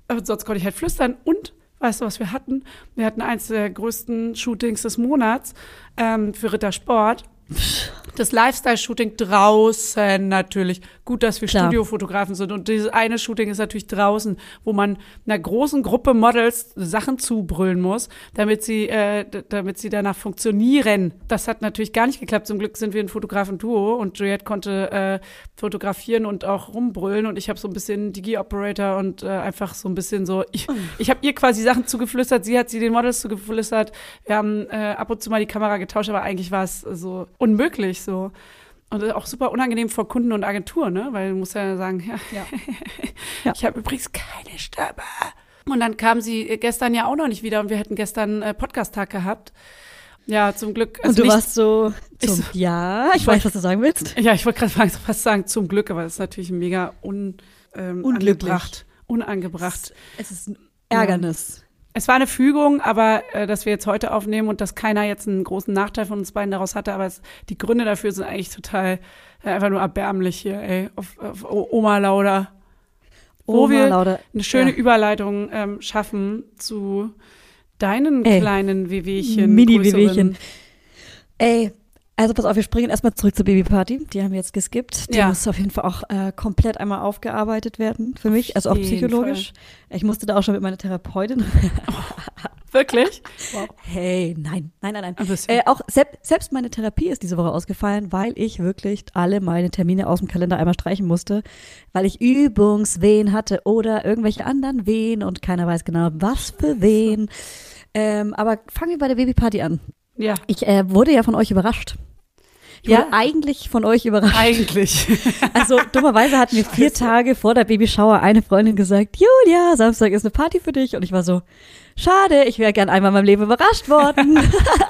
Aber sonst konnte ich halt flüstern und weißt du, was wir hatten? Wir hatten eins der größten Shootings des Monats ähm, für Rittersport. Das Lifestyle-Shooting draußen natürlich. Gut, dass wir Klar. Studiofotografen sind. Und dieses eine Shooting ist natürlich draußen, wo man einer großen Gruppe Models Sachen zubrüllen muss, damit sie, äh, damit sie danach funktionieren. Das hat natürlich gar nicht geklappt. Zum Glück sind wir ein Fotografen-Duo und Juliette konnte äh, fotografieren und auch rumbrüllen. Und ich habe so ein bisschen Digi-Operator und äh, einfach so ein bisschen so, ich, ich habe ihr quasi Sachen zugeflüstert, sie hat sie den Models zugeflüstert. Wir haben äh, ab und zu mal die Kamera getauscht, aber eigentlich war es so unmöglich so. Und auch super unangenehm vor Kunden und Agenturen, ne? Weil du musst ja sagen, ja, Ja. *laughs* Ja. ich habe übrigens keine Stimme. Und dann kam sie gestern ja auch noch nicht wieder und wir hätten gestern äh, Podcast-Tag gehabt. Ja, zum Glück. und du nicht, warst so, Ich zum, so- ja, ich Ich weiß, wollt- was du sagen willst. Ja, ich wollte gerade fast sagen, zum Glück, aber das ist natürlich mega un, ähm, Unglücklich. angebracht. unangebracht. Es ist ein Ärgernis. Es war eine Fügung, aber äh, dass wir jetzt heute aufnehmen und dass keiner jetzt einen großen Nachteil von uns beiden daraus hatte, aber es, die Gründe dafür sind eigentlich total äh, einfach nur erbärmlich hier, ey, auf, auf Oma Lauda. Wo Oma wir Lauda. eine schöne Ja. Überleitung ähm, schaffen zu deinen Ey. kleinen Wehwehchen. Mini-Wehwehchen. Ey, also pass auf, wir springen erstmal zurück zur Babyparty. Die haben wir jetzt geskippt. Die Ja. muss auf jeden Fall auch äh, komplett einmal aufgearbeitet werden für mich, also auch psychologisch. Ich musste da auch schon mit meiner Therapeutin. *laughs* Wirklich? Wow. Hey, nein, nein, nein, nein. Äh, auch selbst, selbst meine Therapie ist diese Woche ausgefallen, weil ich wirklich alle meine Termine aus dem Kalender einmal streichen musste, weil ich Übungswehen hatte oder irgendwelche anderen Wehen und keiner weiß genau, was für Wehen. Ähm, aber fangen wir bei der Babyparty an. Ja, Ich äh, wurde ja von euch überrascht. Ich Ja. wurde eigentlich von euch überrascht. eigentlich. *laughs* Also dummerweise hat mir vier Tage vor der Babyshower eine Freundin gesagt, Julia, Samstag ist eine Party für dich. Und ich war so, schade, ich wäre gern einmal in meinem Leben überrascht worden.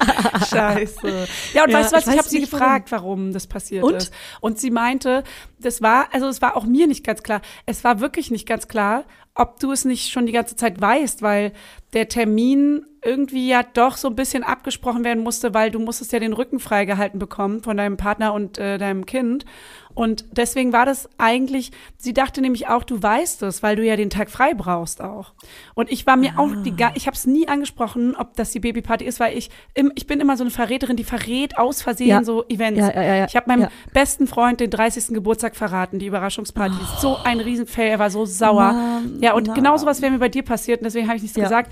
*laughs* Scheiße. Ja, und Ja, weißt du was, ich ich habe sie gefragt, warum. das passiert Und? ist. Und sie meinte, das war, also es war auch mir nicht ganz klar. Es war wirklich nicht ganz klar, ob du es nicht schon die ganze Zeit weißt, weil der Termin irgendwie ja doch so ein bisschen abgesprochen werden musste, weil du musstest ja den Rücken freigehalten bekommen von deinem Partner und äh, deinem Kind. Und deswegen war das eigentlich, sie dachte nämlich auch, du weißt es, weil du ja den Tag frei brauchst auch. Und ich war mir auch, die, ich habe es nie angesprochen, ob das die Babyparty ist, weil ich, im, ich bin immer so eine Verräterin, die verrät aus Versehen Ja. so Events. Ja, ja. Ich habe meinem besten Freund den 30. Geburtstag verraten, die Überraschungsparty. So ein Riesenfail, er war so sauer. Mann, ja, und Mann. genau sowas wäre mir bei dir passiert und deswegen habe ich nichts gesagt.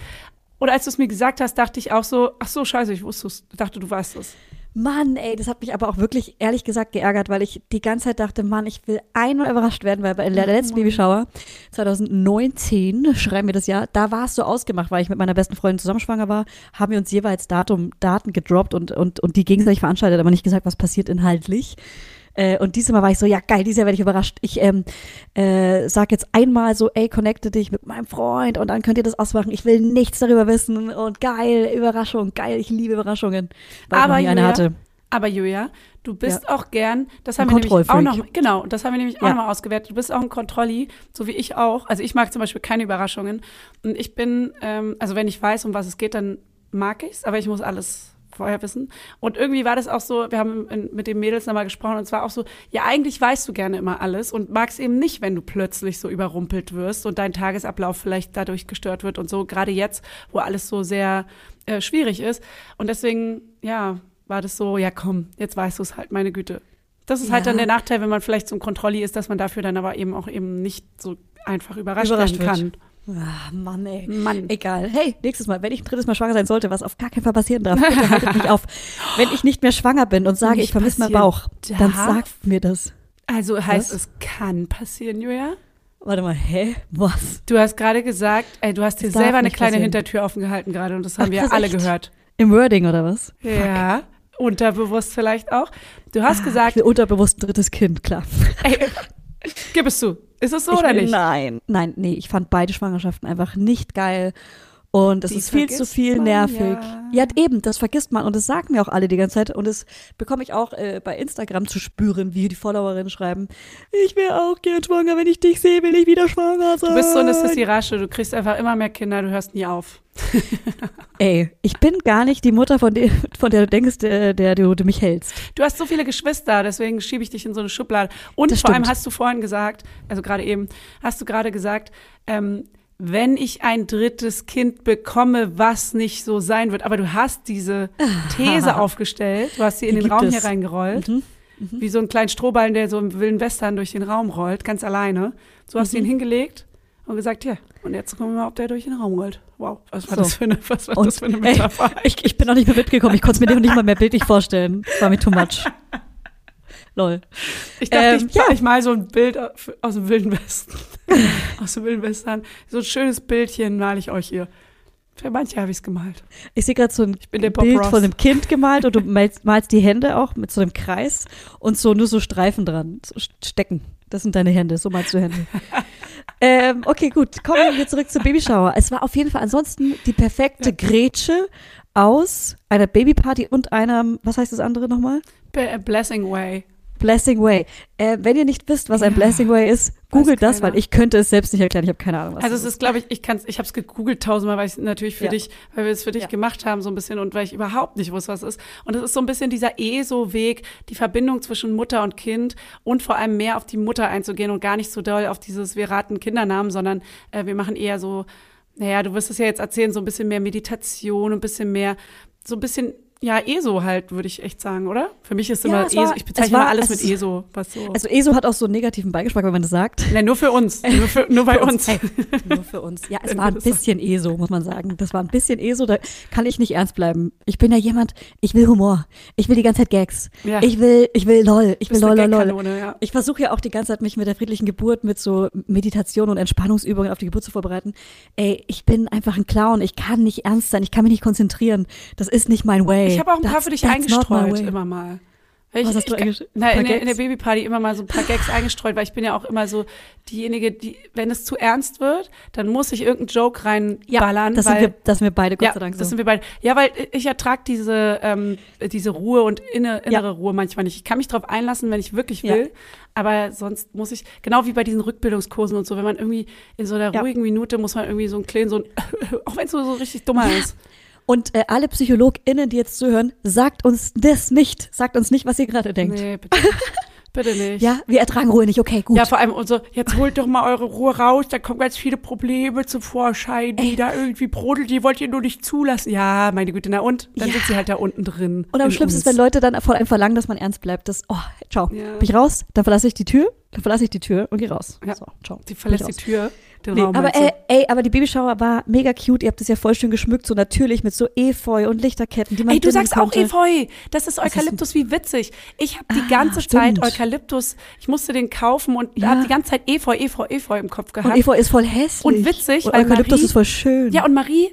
Oder als du es mir gesagt hast, dachte ich auch so, ach so, scheiße, ich wusste es. dachte, du weißt es. Mann, ey, das hat mich aber auch wirklich ehrlich gesagt geärgert, weil ich die ganze Zeit dachte, Mann, ich will einmal überrascht werden, weil bei der letzten Babyshower 2019, schreiben wir das Jahr, da war es so ausgemacht, weil ich mit meiner besten Freundin zusammen schwanger war, haben wir uns jeweils Datum, Daten gedroppt und, und, und die gegenseitig veranstaltet, aber nicht gesagt, was passiert inhaltlich. Äh, und dieses Mal war ich so, ja geil, dieses Jahr werde ich überrascht. Ich ähm, äh, sag jetzt einmal so, ey, connecte dich mit meinem Freund und dann könnt ihr das ausmachen. Ich will nichts darüber wissen und geil, Überraschung, geil, ich liebe Überraschungen. Weil Aber ich noch nie eine Julia, hatte. Aber Julia, du bist Ja. auch gern, das Ein haben wir nämlich auch noch, genau, das haben wir nämlich auch Ja. nochmal ausgewertet. Du bist auch ein Kontrolli, so wie ich auch. Also ich mag zum Beispiel keine Überraschungen. Und ich bin, ähm, also wenn ich weiß, um was es geht, dann mag ich's, aber ich muss alles vorher wissen. Und irgendwie war das auch so, wir haben in, mit den Mädels nochmal gesprochen und es war auch so, ja, eigentlich weißt du gerne immer alles und magst eben nicht, wenn du plötzlich so überrumpelt wirst und dein Tagesablauf vielleicht dadurch gestört wird und so, gerade jetzt, wo alles so sehr äh, schwierig ist. Und deswegen, ja, war das so, ja komm, jetzt weißt du es halt, meine Güte. Das ist halt Ja. dann der Nachteil, wenn man vielleicht so ein Kontrolli ist, dass man dafür dann aber eben auch eben nicht so einfach überrascht, Überrascht werden kann. Ah, Mann, ey. Mann. Egal. Hey, nächstes Mal, wenn ich ein drittes Mal schwanger sein sollte, was auf gar keinen Fall passieren darf, bitte haltet mich auf. Wenn ich nicht mehr schwanger bin und sage, Nicht ich vermisse meinen Bauch, dann darf? sagt mir das. Also heißt Was? es kann passieren, Julia? Warte mal, hä? Was? Du hast gerade gesagt, ey, du hast dir Das selber eine kleine passieren. Hintertür offen gehalten gerade und das haben Ach, wir krass, alle echt? gehört. Im Wording oder was? Ja, unterbewusst vielleicht auch. Du hast Ich gesagt, will unterbewusst ein drittes Kind, klar. ey, gib es zu. Ist es so Ich oder will- nicht? Nein. Nein, nee, ich fand beide Schwangerschaften einfach nicht geil. Und es Die ist viel zu viel nervig. ja. Ja. eben, das vergisst man und das sagen mir auch alle die ganze Zeit. Und das bekomme ich auch äh, bei Instagram zu spüren, wie die Followerinnen schreiben. Ich wäre auch gern schwanger, wenn ich dich sehe, will ich wieder schwanger sein. Du bist so eine Sissy Rasche, du kriegst einfach immer mehr Kinder, du hörst nie auf. *laughs* Ey, ich bin gar nicht die Mutter, von der, von der du denkst, der, der du, mich hältst. Du hast so viele Geschwister, deswegen schiebe ich dich in so eine Schublade. Und Das vor allem stimmt. hast du vorhin gesagt, also gerade eben, hast du gerade gesagt, ähm, wenn ich ein drittes Kind bekomme, was nicht so sein wird. Aber du hast diese *laughs* These aufgestellt, du hast sie in Die den Raum es. hier reingerollt, Mhm. wie so ein kleinen Strohballen, der so im wilden Western durch den Raum rollt, ganz alleine. So hast du Mhm. ihn hingelegt und gesagt, ja, und jetzt gucken wir mal, ob der durch den Raum rollt. Wow, was war So. das für eine, was war Und, das für eine ey, Metapher? Ich, ich bin noch nicht mehr mitgekommen. Ich konnte es mir nicht mal mehr bildlich vorstellen. Das war mir too much. *laughs* Lol. Ich dachte, Ähm, ich, ja. ich mal so ein Bild aus dem Wilden Westen. *laughs* aus dem Wilden Westen. So ein schönes Bildchen male ich euch hier. Für manche habe ich es gemalt. Ich sehe gerade so ein Bild Ross. von einem Kind gemalt und du malst, malst die Hände auch mit so einem Kreis und so nur so Streifen dran, so Stecken. Das sind deine Hände, so malst du Hände. *laughs* ähm, okay, gut, kommen wir zurück zur Babyshower. Es war auf jeden Fall ansonsten die perfekte Grätsche aus einer Babyparty und einem, was heißt das andere nochmal? Blessing Way. Blessing Way. Äh, wenn ihr nicht wisst, was ein Blessing Way ist, googelt das, weil ich könnte es selbst nicht erklären. Ich habe keine Ahnung, was Also es ist, glaube ich, ich kann's, ich habe es gegoogelt tausendmal, weil ich natürlich für Ja. dich, weil wir es für dich Ja. gemacht haben so ein bisschen und weil ich überhaupt nicht wusste, was es ist. Und es ist so ein bisschen dieser ESO-Weg, die Verbindung zwischen Mutter und Kind und vor allem mehr auf die Mutter einzugehen und gar nicht so doll auf dieses wir raten Kindernamen, sondern äh, wir machen eher so, naja, du wirst es ja jetzt erzählen, so ein bisschen mehr Meditation, ein bisschen mehr, so ein bisschen ja, ESO halt, würde ich echt sagen, oder? Für mich ist Ja, immer es war- ESO, ich bezeichne war- alles es- mit ESO, was so. Also ESO hat auch so einen negativen Beigeschmack, wenn man das sagt. Nein, nur für uns, nur, für, nur bei uns. Hey, nur für uns. Ja, es war ein bisschen ESO, muss man sagen. Das war ein bisschen ESO, da kann ich nicht ernst bleiben. Ich bin ja jemand, ich will Humor. Ich will die ganze Zeit Gags. Ja. Ich will, ich will LOL. Ich will LOL, LOL, LOL. Ja. Ich versuche ja auch die ganze Zeit, mich mit der friedlichen Geburt, mit so Meditation und Entspannungsübungen auf die Geburt zu vorbereiten. Ey, ich bin einfach ein Clown. Ich kann nicht ernst sein. Ich kann mich nicht konzentrieren. Das ist nicht mein Way. Ich habe auch ein paar für dich eingestreut, immer mal. Weil Was ich, hast du ich? Na, in, der, in der? Babyparty immer mal so ein paar Gags eingestreut, weil ich bin ja auch immer so diejenige, die, wenn es zu ernst wird, dann muss ich irgendeinen Joke reinballern. Das weil, sind, wir, das sind wir beide, Gott ja, sei Dank so. das sind wir beide. Ja, weil ich ertrage diese, ähm, diese Ruhe und inne, innere Ja. Ruhe manchmal nicht. Ich kann mich darauf einlassen, wenn ich wirklich Ja. will, aber sonst muss ich, genau wie bei diesen Rückbildungskursen und so, wenn man irgendwie in so einer Ja. ruhigen Minute muss man irgendwie so einen kleinen, so ein, *laughs* auch wenn es so, so richtig dummer ist. Und äh, alle PsychologInnen, die jetzt zuhören, sagt uns das nicht. Sagt uns nicht, was ihr gerade denkt. Nee, bitte. *laughs* bitte nicht. Ja, wir ertragen Ruhe nicht. Okay, gut. Ja, vor allem so, jetzt holt doch mal eure Ruhe raus, da kommen ganz viele Probleme zum Vorschein, die da irgendwie brodelt, die wollt ihr nur nicht zulassen. Ja, meine Güte, na und? Dann Ja. sitzt sie halt da unten drin. und am schlimmsten ist, wenn Leute dann von einem verlangen, dass man ernst bleibt. Das, oh, ciao. Ja. Bin ich raus, dann verlasse ich die Tür, dann verlasse ich die Tür und gehe raus. Ja. So, ciao. Sie verlässt die. Tür, den Nee, Raum. aber du? ey, ey, aber die Babyshower war mega cute. Ihr habt es ja voll schön geschmückt, so natürlich mit so Efeu und Lichterketten, die man Ey, du sagst auch konnte. Efeu. Das ist ist Eukalyptus, wie witzig. Ich habe die Ah, ganze stimmt. Zeit Eukalyptus, ich musste den kaufen und Ja. habe die ganze Zeit Efeu, Efeu, Efeu im Kopf gehabt. Und Efeu ist voll hässlich. Und witzig, Und weil Eukalyptus Marie- ist voll schön. Ja, und Marie,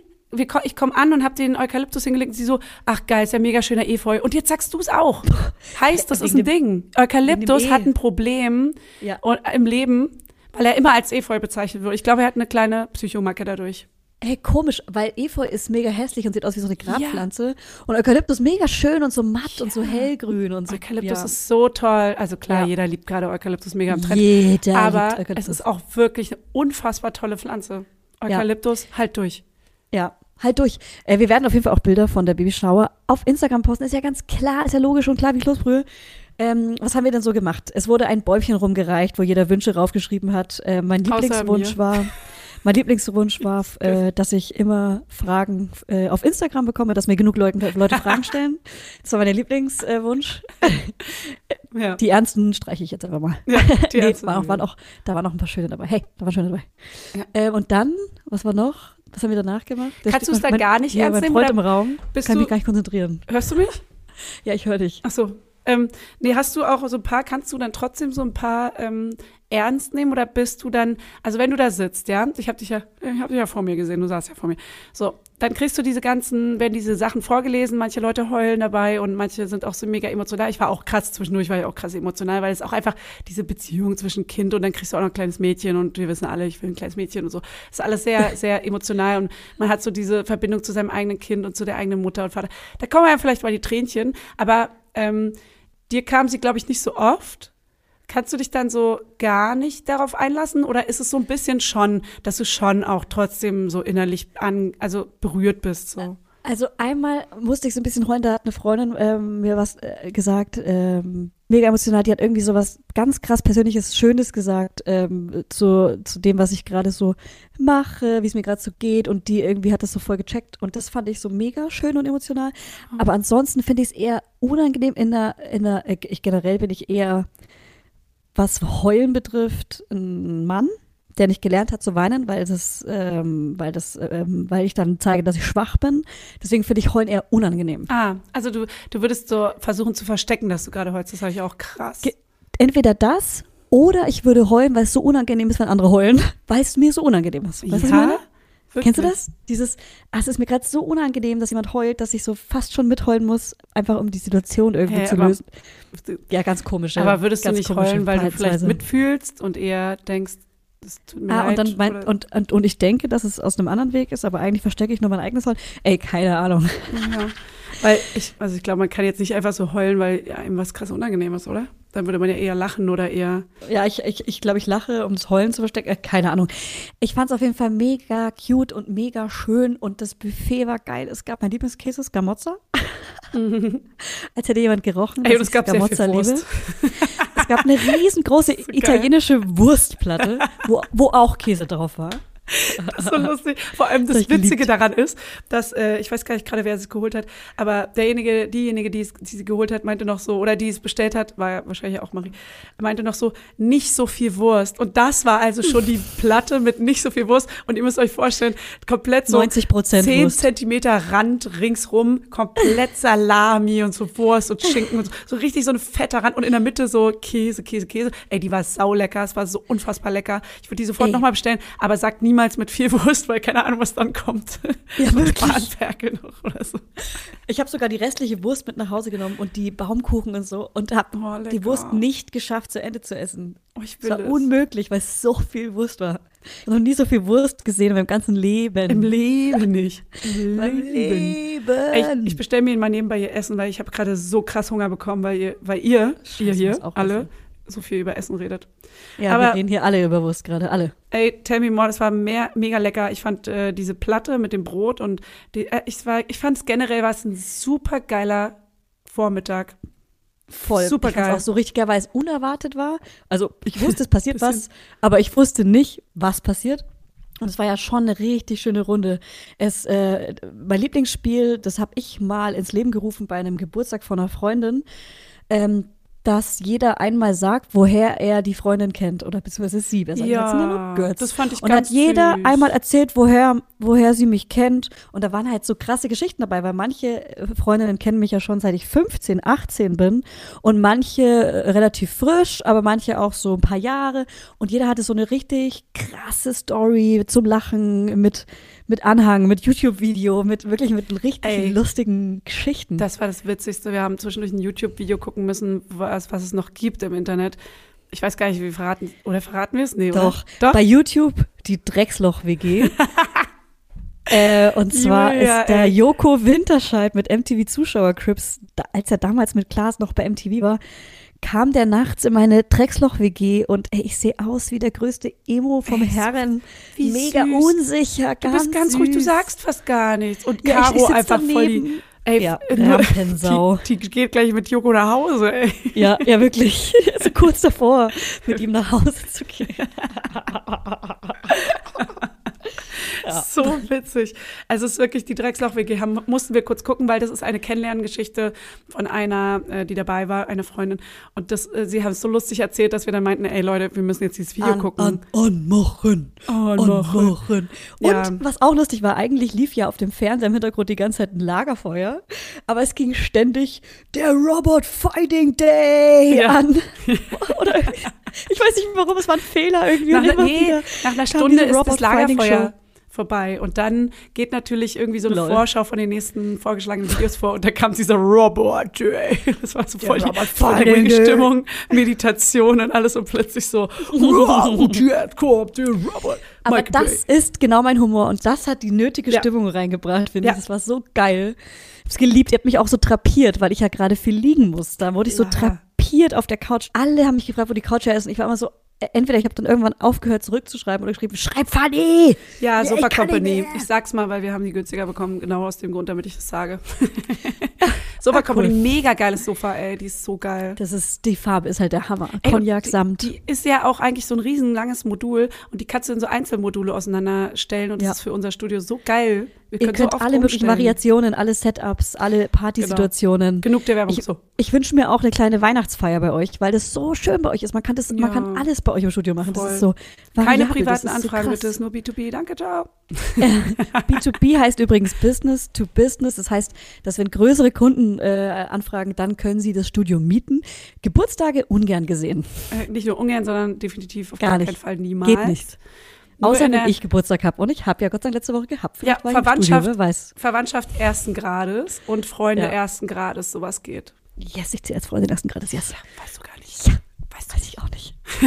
ich komme an und habe den Eukalyptus hingelegt und sie so, ach geil, ist ja mega schöner Efeu. Und jetzt sagst du es auch. *laughs* Heißt, das ist ein Ding. Eukalyptus E. hat ein Problem Ja. und, im Leben, weil er immer als Efeu bezeichnet wird. Ich glaube, er hat eine kleine Psychomacke dadurch. Ey, komisch, weil Efeu ist mega hässlich und sieht aus wie so eine Grabpflanze. Und Eukalyptus mega schön und so matt und so hellgrün und so. Eukalyptus ja. ist so toll. Also klar, Ja. jeder liebt gerade Eukalyptus mega im Trend. Jeder aber liebt Eukalyptus. es ist auch wirklich eine unfassbar tolle Pflanze. Eukalyptus, halt durch. Ja, halt durch. Äh, wir werden auf jeden Fall auch Bilder von der Babyshower auf Instagram posten. Ist ja ganz klar, ist ja logisch und klar wie Kloßbrühe. Ähm, was haben wir denn so gemacht? Es wurde ein Bäumchen rumgereicht, wo jeder Wünsche raufgeschrieben hat. Äh, mein Lieblingswunsch war, mein Lieblingswunsch war, *laughs* äh, dass ich immer Fragen äh, auf Instagram bekomme, dass mir genug Leute, Leute Fragen stellen. *laughs* Das war mein Lieblingswunsch. Ja. Die ernsten streiche ich jetzt einfach mal. ja, die *laughs* nee, Ärzte- war auch, waren auch, da waren auch ein paar schöne dabei. Hey, da waren schöne dabei. Ja. Ähm, und dann, was war noch? Was haben wir danach gemacht? Da Kannst du es mein- dann gar nicht ja, ernst mein nehmen, Freund im Raum. bist kann du- mich gar nicht konzentrieren. Hörst du mich? Ja, ich höre dich. Ach so. Ähm, nee, hast du auch so ein paar, kannst du dann trotzdem so ein paar ähm, ernst nehmen oder bist du dann, also wenn du da sitzt, ja, ich habe dich ja, ich habe dich ja vor mir gesehen, du saßt ja vor mir. So, dann kriegst du diese ganzen, werden diese Sachen vorgelesen, manche Leute heulen dabei und manche sind auch so mega emotional. Ich war auch krass zwischendurch, war ich auch krass emotional, weil es auch einfach diese Beziehung zwischen Kind und dann kriegst du auch noch ein kleines Mädchen und wir wissen alle, ich will ein kleines Mädchen und so. Das ist alles sehr, *laughs* sehr emotional und man hat so diese Verbindung zu seinem eigenen Kind und zu der eigenen Mutter und Vater. Da kommen ja vielleicht mal die Tränchen, aber ähm, dir kam sie, glaube ich, nicht so oft. Kannst du dich dann so gar nicht darauf einlassen oder ist es so ein bisschen schon, dass du schon auch trotzdem so innerlich an, also berührt bist? So? Also einmal musste ich so ein bisschen heulen, da hat eine Freundin ähm, mir was äh, gesagt, ähm, mega emotional, die hat irgendwie so was ganz krass Persönliches, Schönes gesagt ähm, zu, zu dem, was ich gerade so mache, wie es mir gerade so geht. Und die irgendwie hat das so voll gecheckt. Und das fand ich so mega schön und emotional. Aber ansonsten finde ich es eher unangenehm in der, in der, äh, ich generell bin ich eher, was Heulen betrifft, ein Mann der nicht gelernt hat zu weinen, weil das, ähm, weil das, ähm, weil ich dann zeige, dass ich schwach bin. Deswegen finde ich Heulen eher unangenehm. Ah, also du, du würdest so versuchen zu verstecken, dass du gerade heulst. Das habe ich auch krass. Ge- Entweder das oder ich würde heulen, weil es so unangenehm ist, wenn andere heulen, *laughs* weil es mir so unangenehm ist. Weißt du, was ich meine? Wirklich? Kennst du das? Dieses, ah, es ist mir gerade so unangenehm, dass jemand heult, dass ich so fast schon mitheulen muss, einfach um die Situation irgendwie Hä, zu aber- lösen. Ja, ganz komisch. ja. Aber würdest du nicht heulen, weil du vielleicht mitfühlst und eher denkst, es tut mir Ah, und leid? dann mein, und, und, und ich denke, dass es aus einem anderen Weg ist, aber eigentlich verstecke ich nur mein eigenes Heulen. Ey, keine Ahnung. Ja. *laughs* Weil ich, also ich glaube, man kann jetzt nicht einfach so heulen, weil ihm was krass unangenehm ist, oder? Dann würde man ja eher lachen oder eher. Ja, ich, ich, ich glaube, ich lache, um das Heulen zu verstecken. Äh, keine Ahnung. Ich fand es auf jeden Fall mega cute und mega schön und das Buffet war geil. Es gab mein Lieblingskäse, Scamozza. *laughs* Als hätte jemand gerochen. Ey, und es gab ich sehr Scamozza viel. Wurst. Es gab eine riesengroße italienische Wurstplatte, wo, wo auch Käse drauf war. *laughs* Das ist so lustig. Vor allem Das das Witzige geliebt. daran ist, dass, äh, ich weiß gar nicht gerade, wer es geholt hat, aber derjenige, diejenige, die es die sie geholt hat, meinte noch so, oder die es bestellt hat, war ja wahrscheinlich auch Marie, meinte noch so, nicht so viel Wurst. Und das war also schon die Platte mit nicht so viel Wurst. Und ihr müsst euch vorstellen, komplett so 90% 10 Wurst. Zentimeter Rand ringsrum, komplett Salami und so Wurst und Schinken und so, so richtig so ein fetter Rand und in der Mitte so Käse, Käse, Käse. Ey, die war saulecker, es war so unfassbar lecker. Ich würde die sofort nochmal bestellen, aber sagt niemals mit viel *laughs* Wurst, weil keine Ahnung, was dann kommt. Ja, *laughs* wirklich. Noch oder so. Ich habe sogar die restliche Wurst mit nach Hause genommen und die Baumkuchen und so und habe Oh, die Wurst nicht geschafft, zu Ende zu essen. Oh, ich Es will war es. unmöglich, weil es so viel Wurst war. Ich habe noch nie so viel Wurst gesehen in meinem ganzen Leben. Im Leben nicht. *laughs* Im Leben. Leben. Ey, ich, ich bestelle mir mal nebenbei ihr Essen, weil ich habe gerade so krass Hunger bekommen, weil ihr, weil ihr, ihr muss hier, auch alle, essen. So viel über Essen redet. ja, aber- wir reden hier alle über Wurst gerade, alle. Ey, tell me more, das war mehr, mega lecker. Ich fand äh, diese Platte mit dem Brot und die, äh, ich, war, ich fand es generell war es ein super geiler Vormittag. Voll. Super geil. auch so richtig geil, weil es unerwartet war. Also ich *laughs* wusste, es passiert was, aber ich wusste nicht, was passiert. Und es war ja schon eine richtig schöne Runde. Es, äh, mein Lieblingsspiel, das habe ich mal ins Leben gerufen bei einem Geburtstag von einer Freundin, ähm, dass jeder einmal sagt, woher er die Freundin kennt oder beziehungsweise sie. Besser Ja, Girls. das fand ich Und ganz hat jeder süß. einmal erzählt, woher, woher sie mich kennt. Und da waren halt so krasse Geschichten dabei, weil manche äh, Freundinnen kennen mich ja schon seit ich 15, 18 bin und manche äh, relativ frisch, aber manche auch so ein paar Jahre. Und jeder hatte so eine richtig krasse Story zum Lachen mit, mit Anhang, mit YouTube-Video, mit wirklich mit richtig Ey. lustigen Geschichten. Das war das Witzigste. Wir haben zwischendurch ein YouTube-Video gucken müssen, was, was es noch gibt im Internet. Ich weiß gar nicht, wie wir verraten. Oder verraten wir es? Nee, Doch, oder? Doch. bei YouTube die Drecksloch-WG. *laughs* äh, und zwar Julia, ist der ey. Joko Winterscheid mit MTV Zuschauercrips, da, als er damals mit Klaas noch bei MTV war, kam der nachts in meine Drecksloch-WG und ey, ich sehe aus wie der größte Emo vom Ey, Herren. wie Mega süß. unsicher, Du ganz bist ganz ruhig, du süß. sagst fast gar nichts. Und Ja, ich- ich Caro sitz einfach voll die. daneben. Ey, Ja, nur- Rampensau. Die, die geht gleich mit Joko nach Hause, ey. Ja, ja, wirklich. *laughs* so kurz davor, mit ihm nach Hause zu gehen. *laughs* Ja. *laughs* So witzig. Also es ist wirklich die Drecksloch-WG. Haben, mussten wir kurz gucken, weil das ist eine Kennenlerngeschichte von einer, äh, die dabei war, eine Freundin. Und das, äh, sie haben es so lustig erzählt, dass wir dann meinten, ey Leute, wir müssen jetzt dieses Video An, gucken. an, anmachen. Anmachen. Und Ja. was auch lustig war, eigentlich lief ja auf dem Fernseher im Hintergrund die ganze Zeit ein Lagerfeuer, aber es ging ständig der Robot Fighting Day Ja. an. *laughs* Oder ich weiß nicht warum, es war ein Fehler irgendwie. Nach, nee, nach einer Stunde ist das Robot Fighting Lagerfeuer. Vorbei. Und dann geht natürlich irgendwie so eine Lol. Vorschau von den nächsten vorgeschlagenen Videos vor. Und da kam dieser Robot. Das war so voll die, Robot voll die. Stimmung, Meditation und alles. Und plötzlich so, *laughs* der Robot. Aber Michael das Bay. ist genau mein Humor und das hat die nötige Ja. Stimmung reingebracht, finde Ja. ich. Das war so geil. Ich hab's geliebt. Ihr habt mich auch so trapiert, weil ich ja gerade viel liegen musste. Da wurde ich so Ja. trapiert auf der Couch. Alle haben mich gefragt, wo die Couch her ist. Und ich war immer so, entweder ich habe dann irgendwann aufgehört zurückzuschreiben oder geschrieben, schreib Fanny! Ja, Ja, Sofa Company. Ich sag's mal, weil wir haben die günstiger bekommen, genau aus dem Grund, damit ich das sage. *laughs* Sofa Ah, cool. Company, mega geiles Sofa, ey, die ist so geil. Das ist, die Farbe ist halt der Hammer. Cognac Samt. Die, die ist ja auch eigentlich so ein riesenlanges Modul und die kannst du in so Einzelmodule auseinanderstellen und Ja. das ist für unser Studio so geil. Wir Ihr können könnt so alle möglichen. Variationen, alle Setups, alle Partysituationen. Genug der Werbung. Ich, so. ich wünsche mir auch eine kleine Weihnachtsfeier bei euch, weil das so schön bei euch ist. Man kann das, man Ja. kann alles bei euch im Studio machen. Voll. Das ist so Keine privaten so Anfragen, bitte, ist nur B2B. Danke, ciao. *laughs* B2B heißt übrigens Business to Business. Das heißt, dass wenn größere Kunden äh, anfragen, dann können sie das Studio mieten. Geburtstage ungern gesehen. Äh, nicht nur ungern, sondern definitiv auf Gar keinen Fall niemals. Geht nicht. Nur Außer wenn ich Geburtstag habe. Und ich habe ja Gott sei Dank letzte Woche gehabt. Ja, Vielleicht im Verwandtschaft. Studio, weiß. Verwandtschaft ersten Grades und Freunde Ja. ersten Grades, sowas geht. Yes, ich ziehe als Freundin ersten Grades. Yes. Weißt du gar nicht. Ja, weiß, weiß ich auch nicht. *laughs*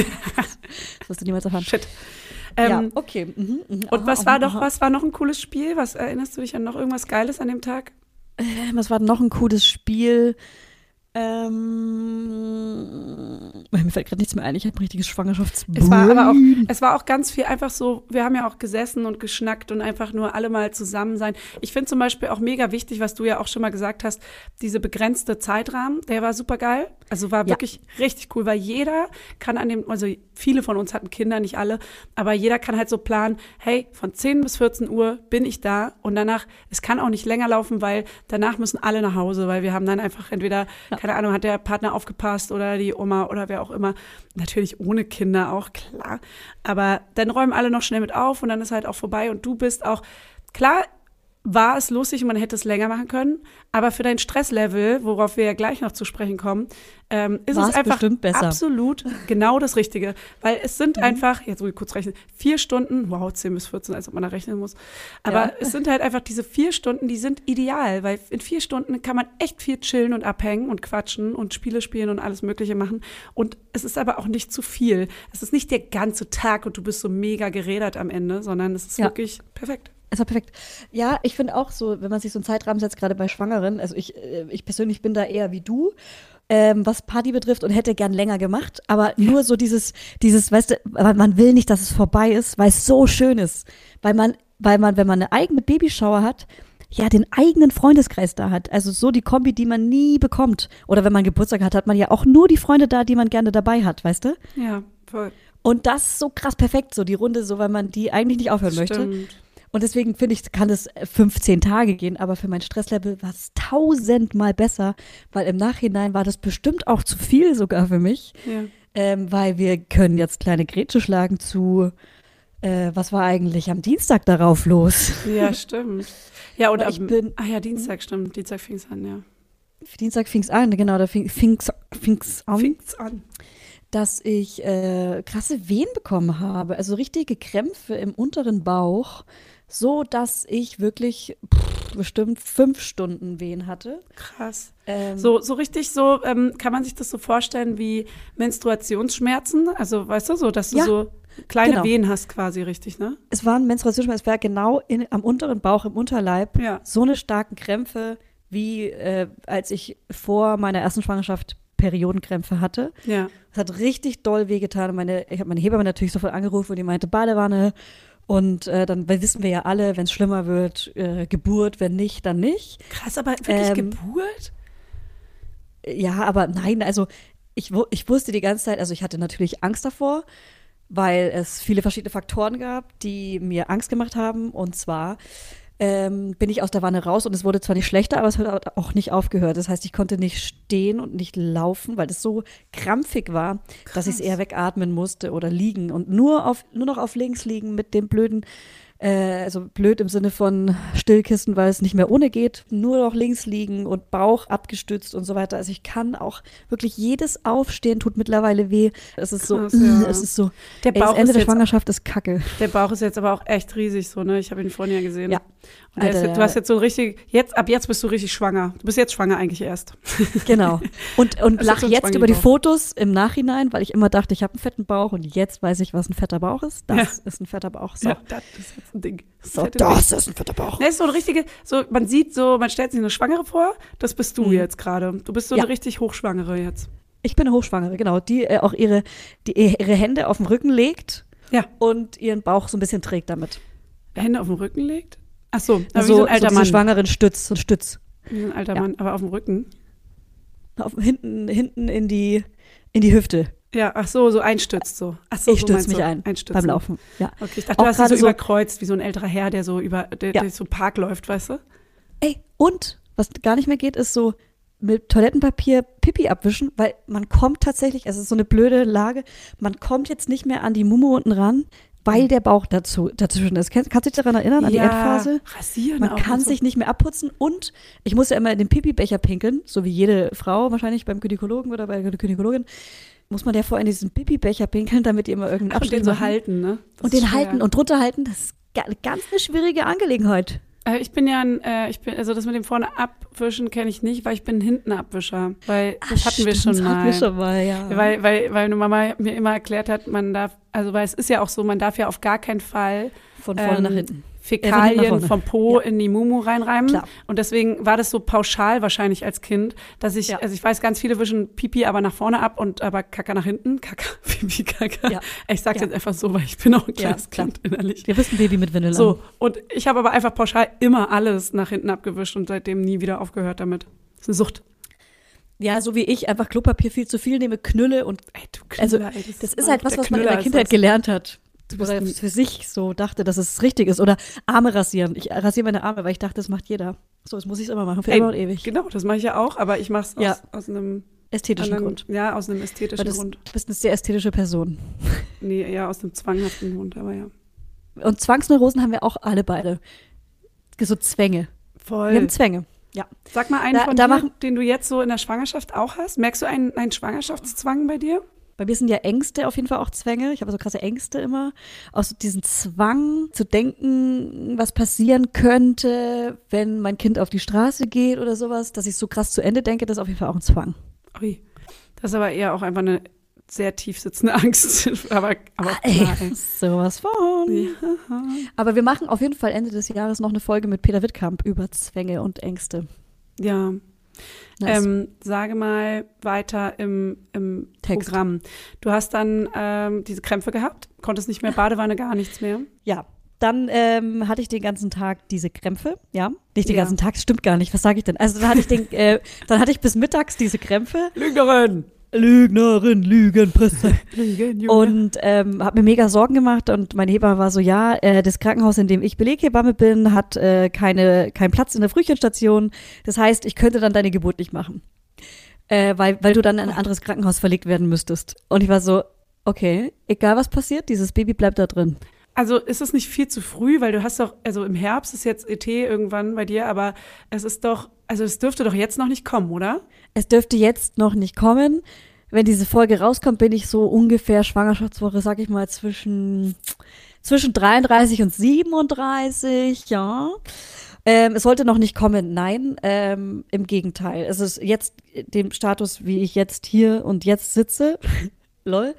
das wirst du niemals erfahren. Shit. ja, Ähm, okay. Mhm. Und Aha, was aha, war noch, aha. was war noch ein cooles Spiel? Was erinnerst du dich an noch irgendwas Geiles an dem Tag? Ähm, Was war noch ein cooles Spiel? Ähm, mir fällt gerade nichts mehr ein. Ich habe ein richtiges Schwangerschafts. Es war aber auch, es war auch ganz viel einfach so, wir haben ja auch gesessen und geschnackt und einfach nur alle mal zusammen sein. Ich finde zum Beispiel auch mega wichtig, was du ja auch schon mal gesagt hast, diese begrenzte Zeitrahmen, der war super geil. Also war Ja. wirklich richtig cool, weil jeder kann an dem, also viele von uns hatten Kinder, nicht alle, aber jeder kann halt so planen, hey, von 10 bis 14 Uhr bin ich da und danach, es kann auch nicht länger laufen, weil danach müssen alle nach Hause, weil wir haben dann einfach entweder, keine Ahnung, hat der Partner aufgepasst oder die Oma oder wer auch immer. Natürlich ohne Kinder auch, klar. Aber dann räumen alle noch schnell mit auf und dann ist halt auch vorbei und du bist auch, klar, war es lustig und man hätte es länger machen können, aber für dein Stresslevel, worauf wir ja gleich noch zu sprechen kommen, ähm, ist War es einfach absolut genau das Richtige. Weil es sind Mhm. einfach, jetzt muss ich kurz rechnen, vier Stunden, wow, 10 bis 14, als ob man da rechnen muss. Aber Ja. es sind halt einfach diese vier Stunden, die sind ideal, weil in vier Stunden kann man echt viel chillen und abhängen und quatschen und Spiele spielen und alles Mögliche machen. Und es ist aber auch nicht zu viel. Es ist nicht der ganze Tag und du bist so mega gerädert am Ende, sondern es ist Ja. wirklich perfekt. Es war perfekt. Ja, ich finde auch so, wenn man sich so einen Zeitrahmen setzt, gerade bei Schwangeren, also ich, äh, ich persönlich bin da eher wie du, ähm, was Party betrifft und hätte gern länger gemacht, aber nur so dieses, dieses, weißt du, weil man will nicht, dass es vorbei ist, weil es so schön ist. Weil man, weil man, wenn man eine eigene Babyshower hat, ja, den eigenen Freundeskreis da hat. Also so die Kombi, die man nie bekommt. Oder wenn man Geburtstag hat, hat man ja auch nur die Freunde da, die man gerne dabei hat, weißt du? Ja, voll. Und das ist so krass perfekt, so die Runde, so weil man die eigentlich nicht aufhören möchte. Und deswegen finde ich, kann es 15 Tage gehen, aber für mein Stresslevel war es tausendmal besser, weil im Nachhinein war das bestimmt auch zu viel sogar für mich, Ja. ähm, weil wir können jetzt kleine Grätsche schlagen zu, äh, was war eigentlich am Dienstag darauf los? Ja, stimmt. Ja, und Weil ich bin- ah ja, Dienstag, stimmt. Dienstag fing es an, ja. Dienstag fing es an, genau, da fing fing's, fing's an, Fing's an. dass ich äh, krasse Wehen bekommen habe, also richtige Krämpfe im unteren Bauch, so dass ich wirklich pff, bestimmt fünf Stunden Wehen hatte. Krass. Ähm, So, so richtig so, ähm, kann man sich das so vorstellen wie Menstruationsschmerzen? Also, weißt du, so, dass du Ja, so kleine genau. Wehen hast quasi, richtig, ne? Es waren Menstruationsschmerzen, es war genau in, am unteren Bauch, im Unterleib, Ja. so eine starken Krämpfe, wie äh, als ich vor meiner ersten Schwangerschaft Periodenkrämpfe hatte. Ja. Es hat richtig doll wehgetan. Meine, ich habe meine Hebamme natürlich sofort angerufen und die meinte Badewanne. Und äh, dann wissen wir ja alle, wenn es schlimmer wird, äh, Geburt, wenn nicht, dann nicht. Krass, aber wirklich Ähm, Geburt? Ja, aber nein, also ich, ich wusste die ganze Zeit, also ich hatte natürlich Angst davor, weil es viele verschiedene Faktoren gab, die mir Angst gemacht haben. Und zwar ähm, bin ich aus der Wanne raus und es wurde zwar nicht schlechter, aber es hat auch nicht aufgehört. Das heißt, ich konnte nicht stehen und nicht laufen, weil es so krampfig war, dass ich es eher wegatmen musste oder liegen und nur auf nur noch auf links liegen mit dem blöden äh, also blöd im Sinne von Stillkissen, weil es nicht mehr ohne geht, nur noch links liegen und Bauch abgestützt und so weiter. Also ich kann auch wirklich jedes Aufstehen tut mittlerweile weh. Es ist so, Krass, ja. *laughs* es ist so. Der Ey, das Bauch Ende ist der jetzt- Schwangerschaft ist Kacke. Der Bauch ist jetzt aber auch echt riesig, so, ne? Ich habe ihn vorhin ja gesehen. Ja. Und Alter, jetzt- du hast jetzt so richtig, jetzt, ab jetzt bist du richtig schwanger. Du bist jetzt schwanger eigentlich erst. *laughs* Genau. Und, und Das lach ein jetzt über die. Fotos im Nachhinein, weil ich immer dachte, ich habe einen fetten Bauch und jetzt weiß ich, was ein fetter Bauch ist. Das Ja. ist ein fetter Bauch. So, Ja, das ist jetzt ein Ding. Das so das ist ein fetter Bauch. Ne, ist so eine richtige, so, man sieht so, man stellt sich eine Schwangere vor, das bist du Mhm. jetzt gerade. Du bist so Ja. eine richtig Hochschwangere jetzt. Ich bin eine Hochschwangere, genau, die äh, auch ihre, die ihre Hände auf den Rücken legt Ja. und ihren Bauch so ein bisschen trägt damit. Hände auf den Rücken legt? Ach so, aber Also wie so ein alter so Mann. schwangeren Stütz, so ein Stütz. Wie ein alter Ja. Mann, aber auf dem Rücken. Auf, hinten, hinten in die, in die Hüfte Ja, ach so, so einstützt so. Ach so, Ich so stütz meinst mich ein Einstützen. beim Laufen. Ja. Okay, ich dachte, Auch du hast dich so, so- überkreuzt, wie so ein älterer Herr, der so über, der, Ja. der so Park läuft, weißt du? Ey, und was gar nicht mehr geht, ist so mit Toilettenpapier Pipi abwischen, weil man kommt tatsächlich, es ist so eine blöde Lage, man kommt jetzt nicht mehr an die Mumu unten ran, weil der Bauch dazu, dazwischen ist. Kannst, kannst du dich daran erinnern, an die Endphase? rasieren Man kann so. sich nicht mehr abputzen und ich muss ja immer in den Pipi-Becher pinkeln, so wie jede Frau wahrscheinlich beim Gynäkologen oder bei der Gynäkologin, muss man ja vorher in diesen Pipi-Becher pinkeln, damit die immer irgendeinen Ach, und Abstand den so halten, ne? Das Und den schwer. halten und drunter halten, das ist ga- ganz eine schwierige Angelegenheit. Äh, ich bin ja ein, äh, ich bin, also das mit dem vorne abwischen kenne ich nicht, weil ich bin hinten Abwischer. Weil das hatten wir Stimmt, schon das mal. hatten wir schon mal, ja. Weil, weil, weil Mama mir immer erklärt hat, man darf, also weil es ist ja auch so, man darf ja auf gar keinen Fall Von vorne ähm, nach hinten. Fäkalien vom Po Ja. in die Mumu reinreimen. Klar. Und deswegen war das so pauschal wahrscheinlich als Kind, dass ich, Ja. also ich weiß, ganz viele wischen Pipi aber nach vorne ab und aber Kaka nach hinten. Kaka, *laughs* Pipi, Kaka. Ja. Ich sag's Ja. jetzt einfach so, weil ich bin auch ein kleines. Kind innerlich. Wir wissen Baby mit Windel So, und ich habe aber einfach pauschal immer alles nach hinten abgewischt und seitdem nie wieder aufgehört damit. Das ist eine Sucht. Ja, so wie ich einfach Klopapier viel zu viel nehme, Knülle und Ey, du Also, Knüller, ey, das ist war halt was, was man in der ist Kindheit das. gelernt hat. Bist Oder für sich so dachte, dass es richtig ist. Oder Arme rasieren. Ich rasiere meine Arme, weil ich dachte, das macht jeder. So, das muss ich immer machen, für Ey, immer und ewig. Genau, das mache ich ja auch, aber ich mache es Ja. aus, aus einem Ästhetischen anderen, Grund. Ja, aus einem ästhetischen das, Grund. du bist eine sehr ästhetische Person. *laughs* Nee, eher aus einem zwanghaften Grund, aber ja. Und Zwangsneurosen haben wir auch alle beide. So Zwänge. Voll. Wir haben Zwänge. Ja. Sag mal einen Da- von da dir, machen- den du jetzt so in der Schwangerschaft auch hast. Merkst du einen, einen Schwangerschaftszwang bei dir? Bei mir sind ja Ängste auf jeden Fall auch Zwänge. Ich habe so krasse Ängste immer. Aus diesem Zwang zu denken, was passieren könnte, wenn mein Kind auf die Straße geht oder sowas, dass ich so krass zu Ende denke, das ist auf jeden Fall auch ein Zwang. Ui. Das ist aber eher auch einfach eine sehr tief sitzende *laughs* Angst. aber aber Ey, klar, ey. sowas von. Ja. Aber wir machen auf jeden Fall Ende des Jahres noch eine Folge mit Peter Wittkamp über Zwänge und Ängste. ja. Nice. Ähm, sage mal weiter im, im Text. Programm. Du hast dann ähm, diese Krämpfe gehabt, konntest nicht mehr Badewanne, gar nichts mehr. ja. Dann ähm, hatte ich den ganzen Tag diese Krämpfe, ja. Nicht den Ja. ganzen Tag, stimmt gar nicht. Was sage ich denn? Also dann hatte ich den, äh, dann hatte ich bis mittags diese Krämpfe. Lügnerin! Lügnerin, Lügenpresse. *laughs* Lügen, Junge. Und ähm, habe mir mega Sorgen gemacht und meine Hebamme war so, ja, äh, das Krankenhaus, in dem ich Beleghebamme bin, hat äh, keine, keinen Platz in der Frühchenstation. Das heißt, ich könnte dann deine Geburt nicht machen. Äh, weil, weil du dann in ein anderes Krankenhaus verlegt werden müsstest. Und ich war so, okay, egal was passiert, dieses Baby bleibt da drin. Also ist es nicht viel zu früh, weil du hast doch, also im Herbst ist jetzt ET irgendwann bei dir, aber es ist doch, also es dürfte doch jetzt noch nicht kommen, oder? Es dürfte jetzt noch nicht kommen. Wenn diese Folge rauskommt, bin ich so ungefähr Schwangerschaftswoche, sag ich mal, zwischen, zwischen 33 und 37, ja. Ähm, es sollte noch nicht kommen, nein, ähm, im Gegenteil. Es ist jetzt dem Status, wie ich jetzt hier und jetzt sitze, *laughs* lol,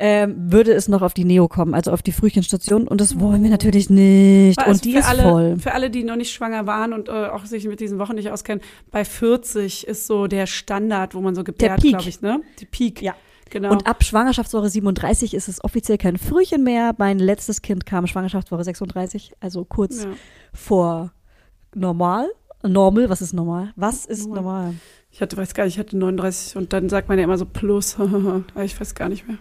ähm, würde es noch auf die Neo kommen, also auf die Frühchenstation. Und das wollen wir natürlich nicht. Es Und die ist alle, voll. Für alle, die noch nicht schwanger waren und äh, auch sich mit diesen Wochen nicht auskennen, bei 40 ist so der Standard, wo man so gebärt, glaube ich, ne? Die Peak. Ja. Genau. Und ab Schwangerschaftswoche 37 ist es offiziell kein Frühchen mehr. Mein letztes Kind kam Schwangerschaftswoche 36, also kurz ja. vor normal. Normal, was ist normal? Was ist Normal. normal? Ich hatte, weiß gar nicht, ich hatte 39 und dann sagt man ja immer so plus. *laughs* Ich weiß gar nicht mehr.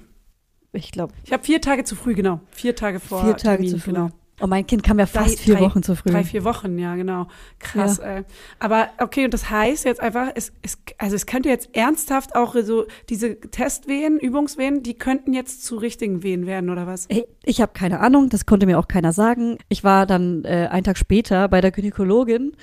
Ich glaube, Ich habe vier Tage zu früh, genau. Vier Tage vor vier Tage Termin, zu früh. Genau. Und mein Kind kam ja Drei- fast vier drei- Wochen zu früh. Drei, vier Wochen, ja, genau. Krass, ey. Aber okay, und das heißt jetzt einfach, es, es, also es könnte jetzt ernsthaft auch so diese Testwehen, Übungswehen, die könnten jetzt zu richtigen Wehen werden, oder was? Hey, ich habe keine Ahnung, das konnte mir auch keiner sagen. Ich war dann äh, einen Tag später bei der Gynäkologin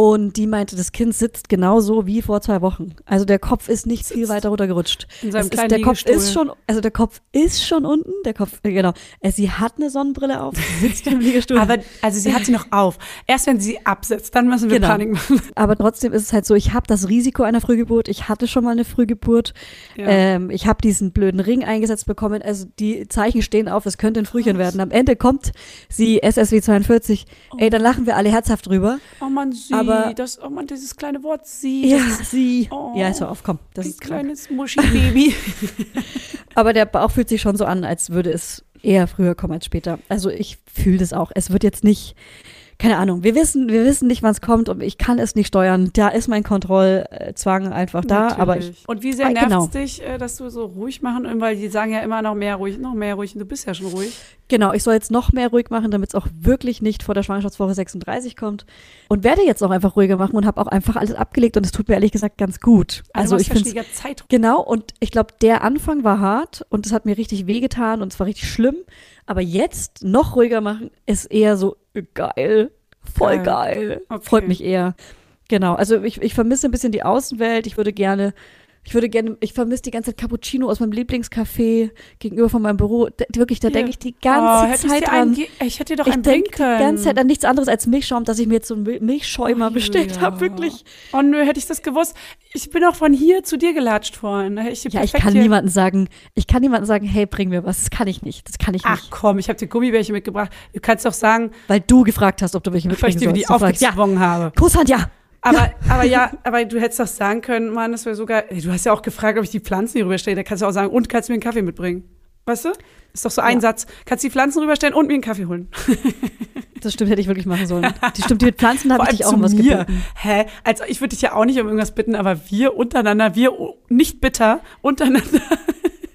und die meinte, das Kind sitzt genauso wie vor zwei Wochen. Also der Kopf ist nicht viel weiter runtergerutscht. In ist, kleinen der Kopf ist schon, also der Kopf ist schon unten, der Kopf, äh, genau. Äh, Sie hat eine Sonnenbrille auf, sie sitzt im *laughs* Liegestuhl. Aber, also sie hat sie noch auf. Erst wenn sie absetzt, dann müssen wir Genau. Panik machen. *laughs* Aber trotzdem ist es halt so, ich habe das Risiko einer Frühgeburt. Ich hatte schon mal eine Frühgeburt. Ja. Ähm, ich habe diesen blöden Ring eingesetzt bekommen. Also die Zeichen stehen auf, es könnte ein Frühchen werden. Am Ende kommt sie SSW 42. Ey, dann lachen wir alle herzhaft drüber. Oh man, sie, Aber- das, oh man, dieses kleine Wort sie. Ja, das sie. Oh. Ja, ist hör auf, komm. Das ein ist krank. kleines Muschi-Baby. *laughs* *laughs* Aber der Bauch fühlt sich schon so an, als würde es eher früher kommen als später. Also ich fühle das auch. Es wird jetzt nicht, keine Ahnung, wir wissen, wir wissen nicht, wann es kommt und ich kann es nicht steuern. Da ist mein Kontrollzwang einfach da, aber ich. Und wie sehr Ah, nervt genau. es dich, äh, dass du so ruhig machen, weil die sagen ja immer noch mehr ruhig, noch mehr ruhig und du bist ja schon ruhig. Genau, ich soll jetzt noch mehr ruhig machen, damit es auch wirklich nicht vor der Schwangerschaftswoche 36 kommt. Und werde jetzt auch einfach ruhiger machen und habe auch einfach alles abgelegt und es tut mir ehrlich gesagt ganz gut. Also, Also ich finde Zeit Genau, und ich glaube, der Anfang war hart und es hat mir richtig wehgetan und es war richtig schlimm. Aber jetzt noch ruhiger machen ist eher so äh, geil. Voll Geil. geil. Okay. Freut mich eher. Genau, also ich, ich vermisse ein bisschen die Außenwelt. Ich würde gerne Ich würde gerne, ich vermisse die ganze Zeit Cappuccino aus meinem Lieblingscafé gegenüber von meinem Büro. Da, wirklich, da Hier. denke ich die oh, ganze ich Zeit dran. Ich hätte dir doch Ich einen bringen denke die können. ganze Zeit an nichts anderes als Milchschaum, dass ich mir jetzt so einen Mil- Milchschäumer Oh, bestellt Julia. habe, wirklich. Oh nö, hätte ich das gewusst. Ich bin auch von hier zu dir gelatscht hätte ich Ja, ich kann hier- niemandem sagen, ich kann niemandem sagen, hey, bring mir was. Das kann ich nicht. Das kann ich Ach nicht. komm, ich habe dir Gummibärchen mitgebracht. Du kannst doch sagen, Weil du gefragt hast, ob du welche weil mitbringen ich dir die sollst. Fragst, ja, aufgezwungen habe. Kusshand, ja. Aber, aber ja, aber du hättest doch sagen können, Mann, das wäre sogar. Du hast ja auch gefragt, ob ich die Pflanzen hier rüberstelle. Da kannst du auch sagen, und kannst du mir einen Kaffee mitbringen? Weißt du? Ist doch so ein Ja. Satz. Kannst die Pflanzen rüberstellen und mir einen Kaffee holen. *laughs* Das stimmt, hätte ich wirklich machen sollen. Die stimmt, die mit Pflanzen habe ich dich auch um was mir. gebeten. Hä? Also ich würde dich ja auch nicht um irgendwas bitten, aber wir untereinander, wir nicht bitter, untereinander.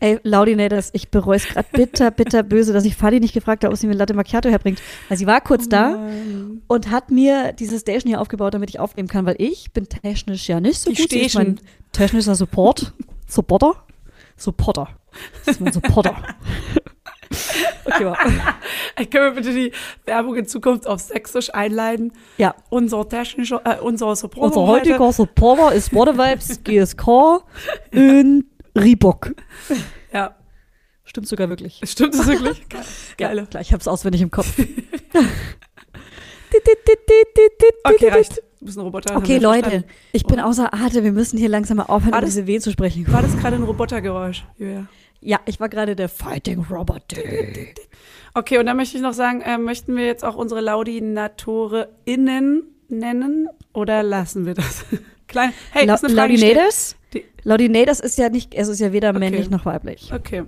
Ey, Laudinators, ich bereue es gerade bitter, bitter böse, dass ich Fadi nicht gefragt habe, ob sie mir Latte Macchiato herbringt. Weil sie war kurz da und hat mir diese Station hier aufgebaut, damit ich aufnehmen kann, weil ich bin technisch ja nicht so Die gut. Station. mein technischer Support. Supporter? Supporter. Das ist mein Supporter. *laughs* okay, wow. Können wir bitte die Werbung in Zukunft auf Sächsisch einleiten? Ja, Unser technischer, äh, unser Support. unser heutiger Supporter ist Water Vibes, GSK und Reebok. Ja, Stimmt sogar wirklich. stimmt das wirklich? *laughs* Geil. Geile. Ja, klar, ich hab's auswendig im Kopf. *laughs* Okay, reicht. *laughs* Du bist ein Roboter. Okay, wir Leute, verstanden. ich bin außer Atem. Wir müssen hier langsam mal aufhören, War über das- diese Wehen zu sprechen. War das gerade ein Robotergeräusch? Julia? Ja, ich war gerade der Fighting Robot. Okay, und dann möchte ich noch sagen, äh, möchten wir jetzt auch unsere LaudinatorInnen nennen oder lassen wir das? Klein, hey, La das ist eine Frage. Laudinators? Laudinators ist ja nicht, es ist ja weder Okay. männlich noch weiblich. Okay,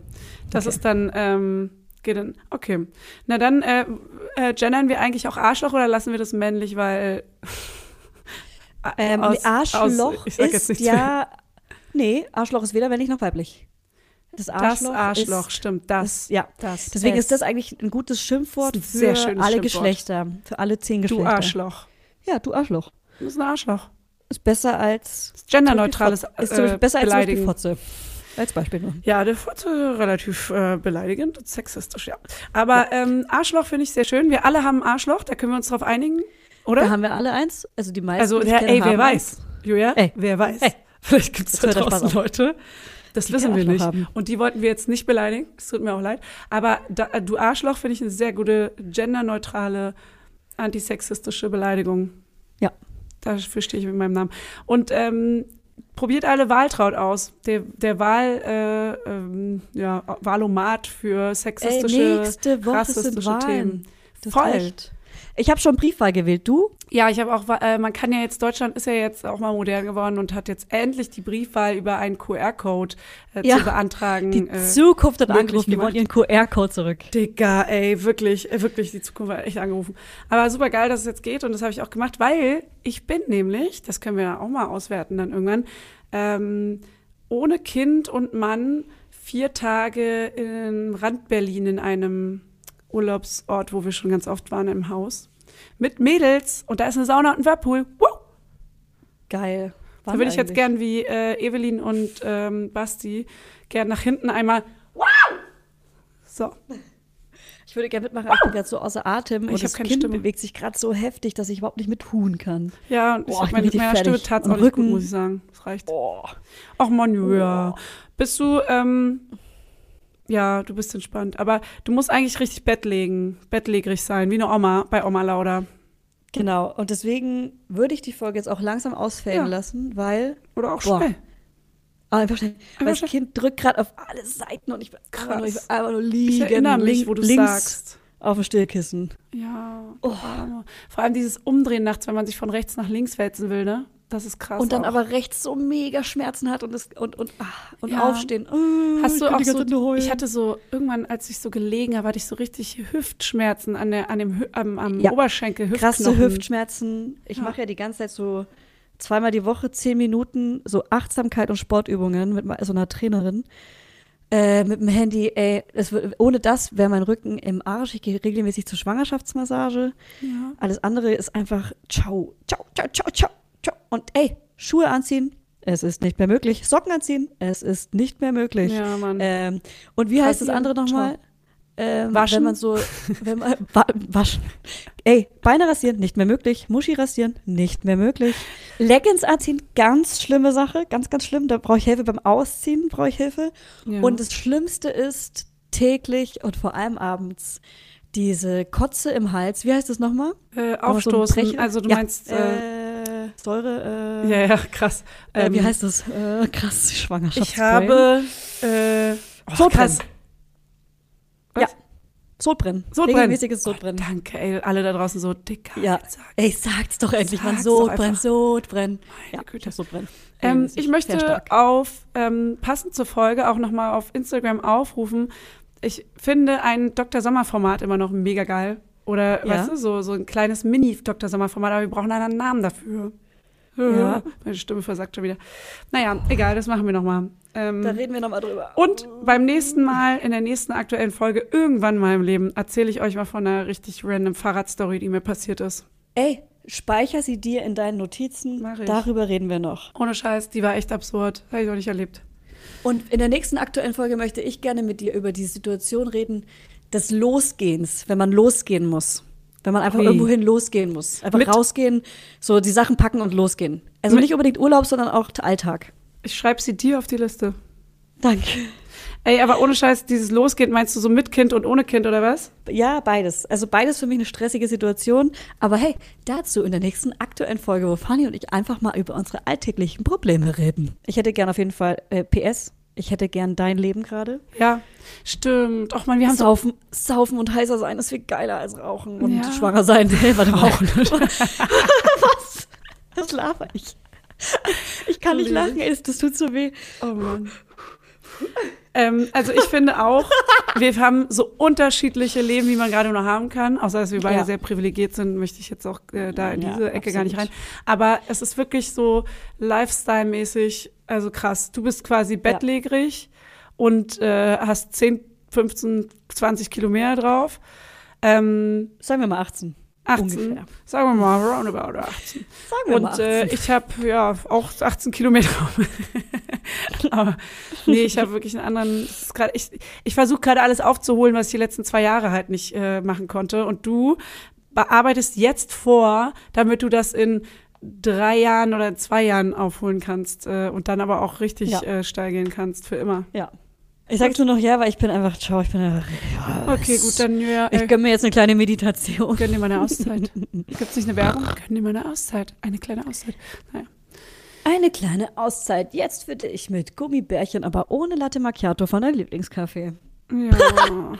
das Okay. ist dann, ähm, geht dann, okay. Na dann, äh, äh, gendern wir eigentlich auch Arschloch oder lassen wir das männlich, weil Ähm, aus- Arschloch aus- ist ja, nee, Arschloch ist weder männlich noch weiblich. Das das Arschloch, Arschloch, ist, stimmt, das. ist, ja. das Deswegen es. ist das eigentlich ein gutes Schimpfwort ein für alle Schimpfwort. Geschlechter, für alle zehn Du Geschlechter. Arschloch. Ja, du Arschloch. Du bist ein Arschloch. Ist besser als genderneutrales ist äh, besser als Beleidigen. Fotze. Als Beispiel nur. Ja, der Fotze relativ äh, beleidigend und sexistisch, ja. Aber ähm, Arschloch finde ich sehr schön. Wir alle haben Arschloch, da können wir uns drauf einigen, oder? Da haben wir alle eins. Also die meisten. also, die ja, ey, wer weiß? Julia, Ey. wer weiß? Ey. Vielleicht gibt es da draußen. Leute. Das Die wissen wir nicht. haben. Und die wollten wir jetzt nicht beleidigen. Es tut mir auch leid. Aber da, äh, du Arschloch finde ich eine sehr gute, genderneutrale, antisexistische Beleidigung. Ja. Dafür stehe ich mit meinem Namen. Und ähm, probiert alle Wahltraut aus. Der, der Wahl, äh, ähm, ja, Wahlomat für Ey, sexistische, nächste Woche rassistische. Themen. Das Voll. reicht. Ich habe schon Briefwahl gewählt. Du? Ja, ich habe auch, äh, man kann ja jetzt, Deutschland ist ja jetzt auch mal modern geworden und hat jetzt endlich die Briefwahl über einen QR-Code äh, Ja, zu beantragen. Die äh, Zukunft hat angerufen. Die wollen ihren. QR-Code zurück. Digga, ey, wirklich, äh, wirklich, die Zukunft hat echt angerufen. Aber super geil, dass es jetzt geht und das habe ich auch gemacht, weil ich bin nämlich, das können wir ja auch mal auswerten dann irgendwann, ähm, ohne Kind und Mann vier Tage in Rand-Berlin in einem Urlaubsort, wo wir schon ganz oft waren im Haus. Mit Mädels und da ist eine Sauna und ein Whirlpool. Woo! Geil. Da würde ich jetzt gern wie äh, Evelyn und ähm, Basti gern nach hinten einmal. Wow! So. Ich würde gerne mitmachen, aber ich bin gerade so außer Atem Ich und das keine Kind Stimme. bewegt sich gerade so heftig, dass ich überhaupt nicht mit tun kann. Ja, und ich Boah, ich meine, meiner Stimme Und auch nicht gut, Rücken. muss ich sagen. Das reicht. Oh. Ach man, ja. Bist du, ähm, ja, du bist entspannt. Aber du musst eigentlich richtig Bett legen, bettlägerig sein, wie eine Oma bei Oma Lauda. Genau. Und deswegen würde ich die Folge jetzt auch langsam ausfällen Ja. lassen, weil Oder auch Boah. schnell. Ah, einfach schnell. Weil das. Kind drückt gerade auf alle Seiten und ich will einfach nur, ich einfach nur liegen. Ich erinnere mich, link- wo du links sagst. auf dem Stillkissen. Ja. Oh. Vor allem dieses Umdrehen nachts, wenn man sich von rechts nach links wälzen will, ne? Das ist krass. und dann auch. aber rechts so mega Schmerzen hat und das, und, und, ah, und Ja. aufstehen. Oh, Hast du auch so, ich hatte so, irgendwann, als ich so gelegen habe, hatte ich so richtig Hüftschmerzen an, der, an dem, am, am Ja. Oberschenkel, krasse. Hüftschmerzen. Ich Ja. mache ja die ganze Zeit so zweimal die Woche zehn Minuten so Achtsamkeit und Sportübungen mit so einer Trainerin. Äh, mit dem Handy, ey, das, ohne das wäre mein Rücken im Arsch. Ich gehe regelmäßig zur Schwangerschaftsmassage. Ja. Alles andere ist einfach ciao, ciao, ciao, ciao, ciao. Und ey, Schuhe anziehen, es ist nicht mehr möglich. Socken anziehen, es ist nicht mehr möglich. Ja, Mann. Ähm, und wie heißt das andere nochmal? Ähm, Waschen? Wenn man so, wenn man, wa waschen. Ey, Beine rasieren, nicht mehr möglich. Muschi rasieren, nicht mehr möglich. Leggings anziehen, ganz schlimme Sache, ganz, ganz schlimm. Da brauche ich Hilfe beim Ausziehen, brauche ich Hilfe. Ja. Und das Schlimmste ist täglich und vor allem abends diese Kotze im Hals. Wie heißt das nochmal? Äh, so aufstoßen. Brecher? also du Ja, meinst. Äh, Säure, äh, ja, ja, krass. äh, wie Ähm, heißt das? Äh, krass, Schwangerschaftsbrain. Ich habe. Äh, oh, Sodbrennen. Was? Ja. Sodbrennen. Sodbrennen. Regelmäßiges Sodbrennen. Danke, ey, alle da draußen so dicker. Ja. jetzt sag. Ey, sag's doch endlich. Sag's doch Sodbrennen. Sodbrennen. Ja, Güte. Sodbrennen. Ähm, ich möchte auf, ähm, passend zur Folge, auch nochmal auf Instagram aufrufen. Ich finde ein Dr. Sommer-Format immer noch mega geil. Oder, Ja. weißt du, so, so ein kleines Mini-Dr. Sommer-Format, aber wir brauchen einen Namen dafür. Ja. Meine Stimme versagt schon wieder. Naja, egal, das machen wir nochmal. Ähm, Da reden wir nochmal drüber. und beim nächsten Mal, in der nächsten aktuellen Folge, irgendwann mal im Leben, erzähle ich euch mal von einer richtig random Fahrradstory, die mir passiert ist. Ey, speicher sie dir in deinen Notizen. Mach ich. Darüber reden wir noch. Ohne Scheiß, die war echt absurd. Habe ich noch nicht erlebt. Und in der nächsten aktuellen Folge möchte ich gerne mit dir über die Situation reden des Losgehens, wenn man losgehen muss. Wenn man einfach Ui. irgendwohin losgehen muss. Einfach Mit- rausgehen, so die Sachen packen und losgehen. Also Mit- nicht unbedingt Urlaub, sondern auch Alltag. Ich schreibe sie dir auf die Liste. Danke. Ey, aber ohne Scheiß, dieses Losgehen, meinst du so mit Kind und ohne Kind oder was? Ja, beides. Also beides für mich eine stressige Situation. Aber hey, dazu in der nächsten aktuellen Folge, wo Fanny und ich einfach mal über unsere alltäglichen Probleme reden. Ich hätte gern auf jeden Fall äh, PS. Ich hätte gern dein Leben gerade. Ja, stimmt. Och man, wir haben so. Saufen, saufen und heißer sein ist viel geiler als rauchen und Ja. schwanger sein. Hey, *laughs* warte mal. *laughs* Was? Was laber ich? Ich kann nicht lachen, ey, das, das tut so weh. Oh Mann. ähm, also ich finde auch, wir haben so unterschiedliche Leben, wie man gerade nur haben kann. Außer dass wir beide Ja. sehr privilegiert sind, möchte ich jetzt auch äh, da in Ja, diese Ecke gar nicht rein. absolut. Aber es ist wirklich so Lifestyle-mäßig, also krass. Du bist quasi bettlägerig und äh, hast 10, 15, 20 Kilo mehr drauf. Ähm, Sagen wir mal 18. 18, Ungefähr. sagen wir mal roundabout 18. Sagen wir mal Und 18. äh, ich habe ja auch 18 Kilometer. *laughs* Aber nee, ich habe wirklich einen anderen. grad- ich ich versuche gerade alles aufzuholen, was ich die letzten zwei Jahre halt nicht äh, machen konnte. Und du bearbeitest jetzt vor, damit du das in drei Jahren oder zwei Jahren aufholen kannst äh, und dann aber auch richtig Ja. äh, steil gehen kannst für immer. ja. Ich sag's nur noch ja, weil ich bin einfach, schau, ich bin einfach, ja, Okay, gut, dann ja, Ich gönn mir jetzt eine kleine Meditation. gönn dir mal eine Auszeit. *laughs* Gibt's nicht eine Werbung? Gönn dir mal eine Auszeit. Eine kleine Auszeit. Naja. Eine kleine Auszeit jetzt für dich mit Gummibärchen, aber ohne Latte Macchiato von deinem Lieblingskaffee. Ja. *laughs*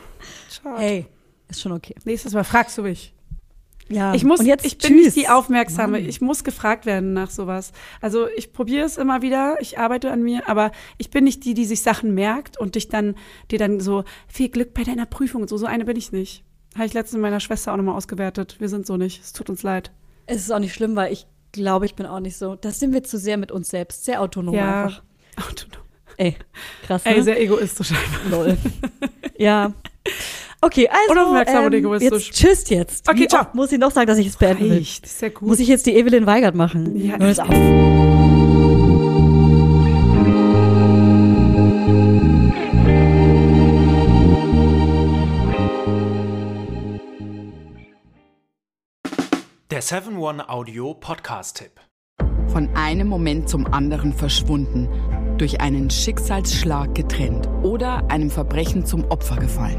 Schade. Hey, ist schon okay. Nächstes Mal fragst du mich. Ja. Ich muss, und jetzt ich bin tschüss. nicht die Aufmerksame. Ich muss gefragt werden nach sowas. Also ich probiere es immer wieder. Ich arbeite an mir, aber ich bin nicht die, die sich Sachen merkt und dich dann, dir dann so viel Glück bei deiner Prüfung und so. So eine bin ich nicht. Habe ich letztens mit meiner Schwester auch nochmal ausgewertet. Wir sind so nicht. Es tut uns leid. Es ist auch nicht schlimm, weil ich glaube, ich bin auch nicht so. Das sind wir zu sehr mit uns selbst, sehr autonom Ja. einfach. Autonom. Ey, krass, Ey, ne? sehr egoistisch einfach. Lol. ja. *laughs* Okay, also Unaufmerksam und ähm, egoistisch. Jetzt tschüss jetzt. Okay, Wie ciao. oft Muss ich noch sagen, dass ich es beenden will? Reicht. Sehr gut. Muss ich jetzt die Evelyn Weigert machen? Ja. Hör es auf. Der 7-One-Audio-Podcast-Tipp. Von einem Moment zum anderen verschwunden, durch einen Schicksalsschlag getrennt oder einem Verbrechen zum Opfer gefallen.